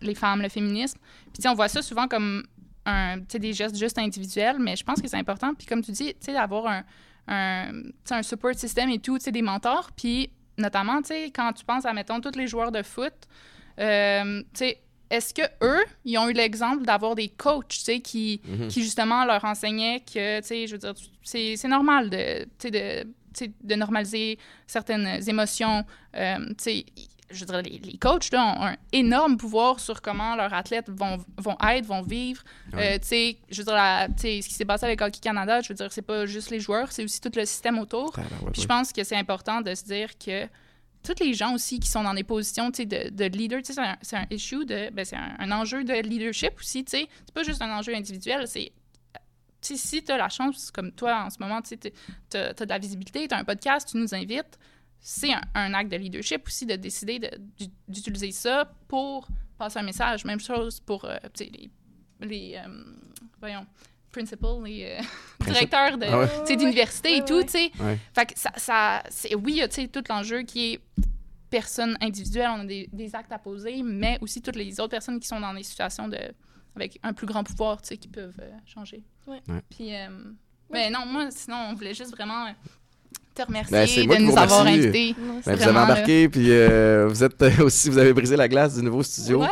les femmes, le féminisme. Puis on voit ça souvent comme un des gestes juste individuels, mais je pense que c'est important puis comme tu dis, d'avoir un un, un support system et tout, des mentors. Puis, notamment, tu sais, quand tu penses à, mettons, tous les joueurs de foot, euh, tu sais, est-ce que eux, ils ont eu l'exemple d'avoir des coachs, tu sais, qui, Mhm. qui justement leur enseignaient que, tu sais, je veux dire, c'est normal de, tu sais, de, tu sais, de normaliser certaines émotions. Euh, tu sais, je veux dire, les, les coachs, là, ont un énorme pouvoir sur comment leurs athlètes vont, vont être, vont vivre. Ouais. Euh, tu sais, je veux dire, la- ce qui s'est passé avec Hockey Canada, je veux dire, c'est pas juste les joueurs, c'est aussi tout le système autour. Puis je pense que c'est important de se dire que tous les gens aussi qui sont dans des positions de, de leader, c'est un, un issue, de, ben, c'est un, un enjeu de leadership aussi. tu sais. C'est pas juste un enjeu individuel, c'est si tu as la chance, comme toi en ce moment, tu as, de la visibilité, tu as un podcast, tu nous invites, c'est un, un, acte de leadership aussi de décider d'utiliser ça pour passer un message. Même chose pour euh, les, les euh, voyons, principals, les euh, directeurs de, ah d'université et tout, tu sais. Fait que ça, ça oui, tu sais, tout l'enjeu qui est personne individuelle, on a des, des, actes à poser, mais aussi toutes les autres personnes qui sont dans des situations de avec un plus grand pouvoir, tu sais, qui peuvent changer. Ouais. Puis, mais non, moi, sinon, on voulait juste vraiment te remercier ben, de nous avoir invités. Ben, vous avez embarqué, puis euh, vous êtes aussi, vous avez brisé la glace du nouveau studio.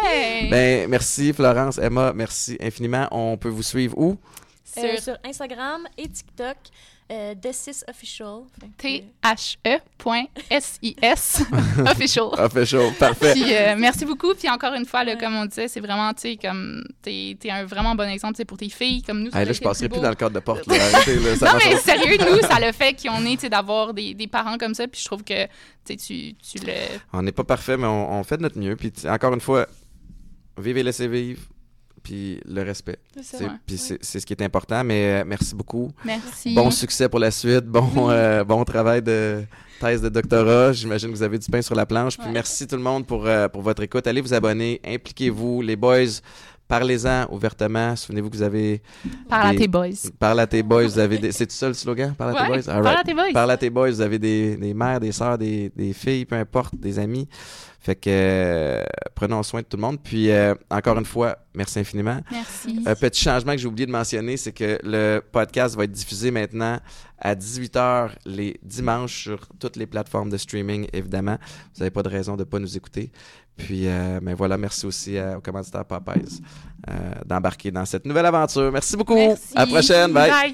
Ben, merci Florence, Emma, merci infiniment. On peut vous suivre où? Sur, sur Instagram et TikTok. Euh, Decis Official. T-H-E.S-I-S Official. Official, parfait. Puis, euh, merci beaucoup. Puis encore une fois, là, comme on disait, c'est vraiment, tu sais, comme, t'es es un vraiment bon exemple pour tes filles, comme nous. là, je passerai plus, dans le cadre de porte. non, mais sérieux, nous, ça le fait qu'on est, d'avoir des, des, parents comme ça. Puis je trouve que, tu tu, tu le. On n'est pas parfait, mais on, on, fait de notre mieux. Puis encore une fois, vivez et laissez vivre puis le respect. C'est ce qui est important, mais euh, merci beaucoup. Merci. Bon succès pour la suite, bon, euh, bon travail de thèse de doctorat. J'imagine que vous avez du pain sur la planche. Puis merci tout le monde pour, euh, pour votre écoute. Allez vous abonner, impliquez-vous. Les boys, parlez-en ouvertement. Souvenez-vous que vous avez. Parle à tes boys. Parle à tes boys. Vous avez des... C'est tout ça le slogan? Parle à tes boys? Parle à tes boys. Parle à tes boys. Vous avez des, des mères, des sœurs, des, des filles, peu importe, des amis. Fait que euh, prenons soin de tout le monde. Puis euh, encore une fois, merci infiniment. Merci. Un petit changement que j'ai oublié de mentionner, c'est que le podcast va être diffusé maintenant à 18h les dimanches sur toutes les plateformes de streaming, évidemment. Vous n'avez pas de raison de ne pas nous écouter. Puis, euh, mais voilà, merci aussi au commanditaire Popeyes d'embarquer dans cette nouvelle aventure. Merci beaucoup. À la prochaine. Bye.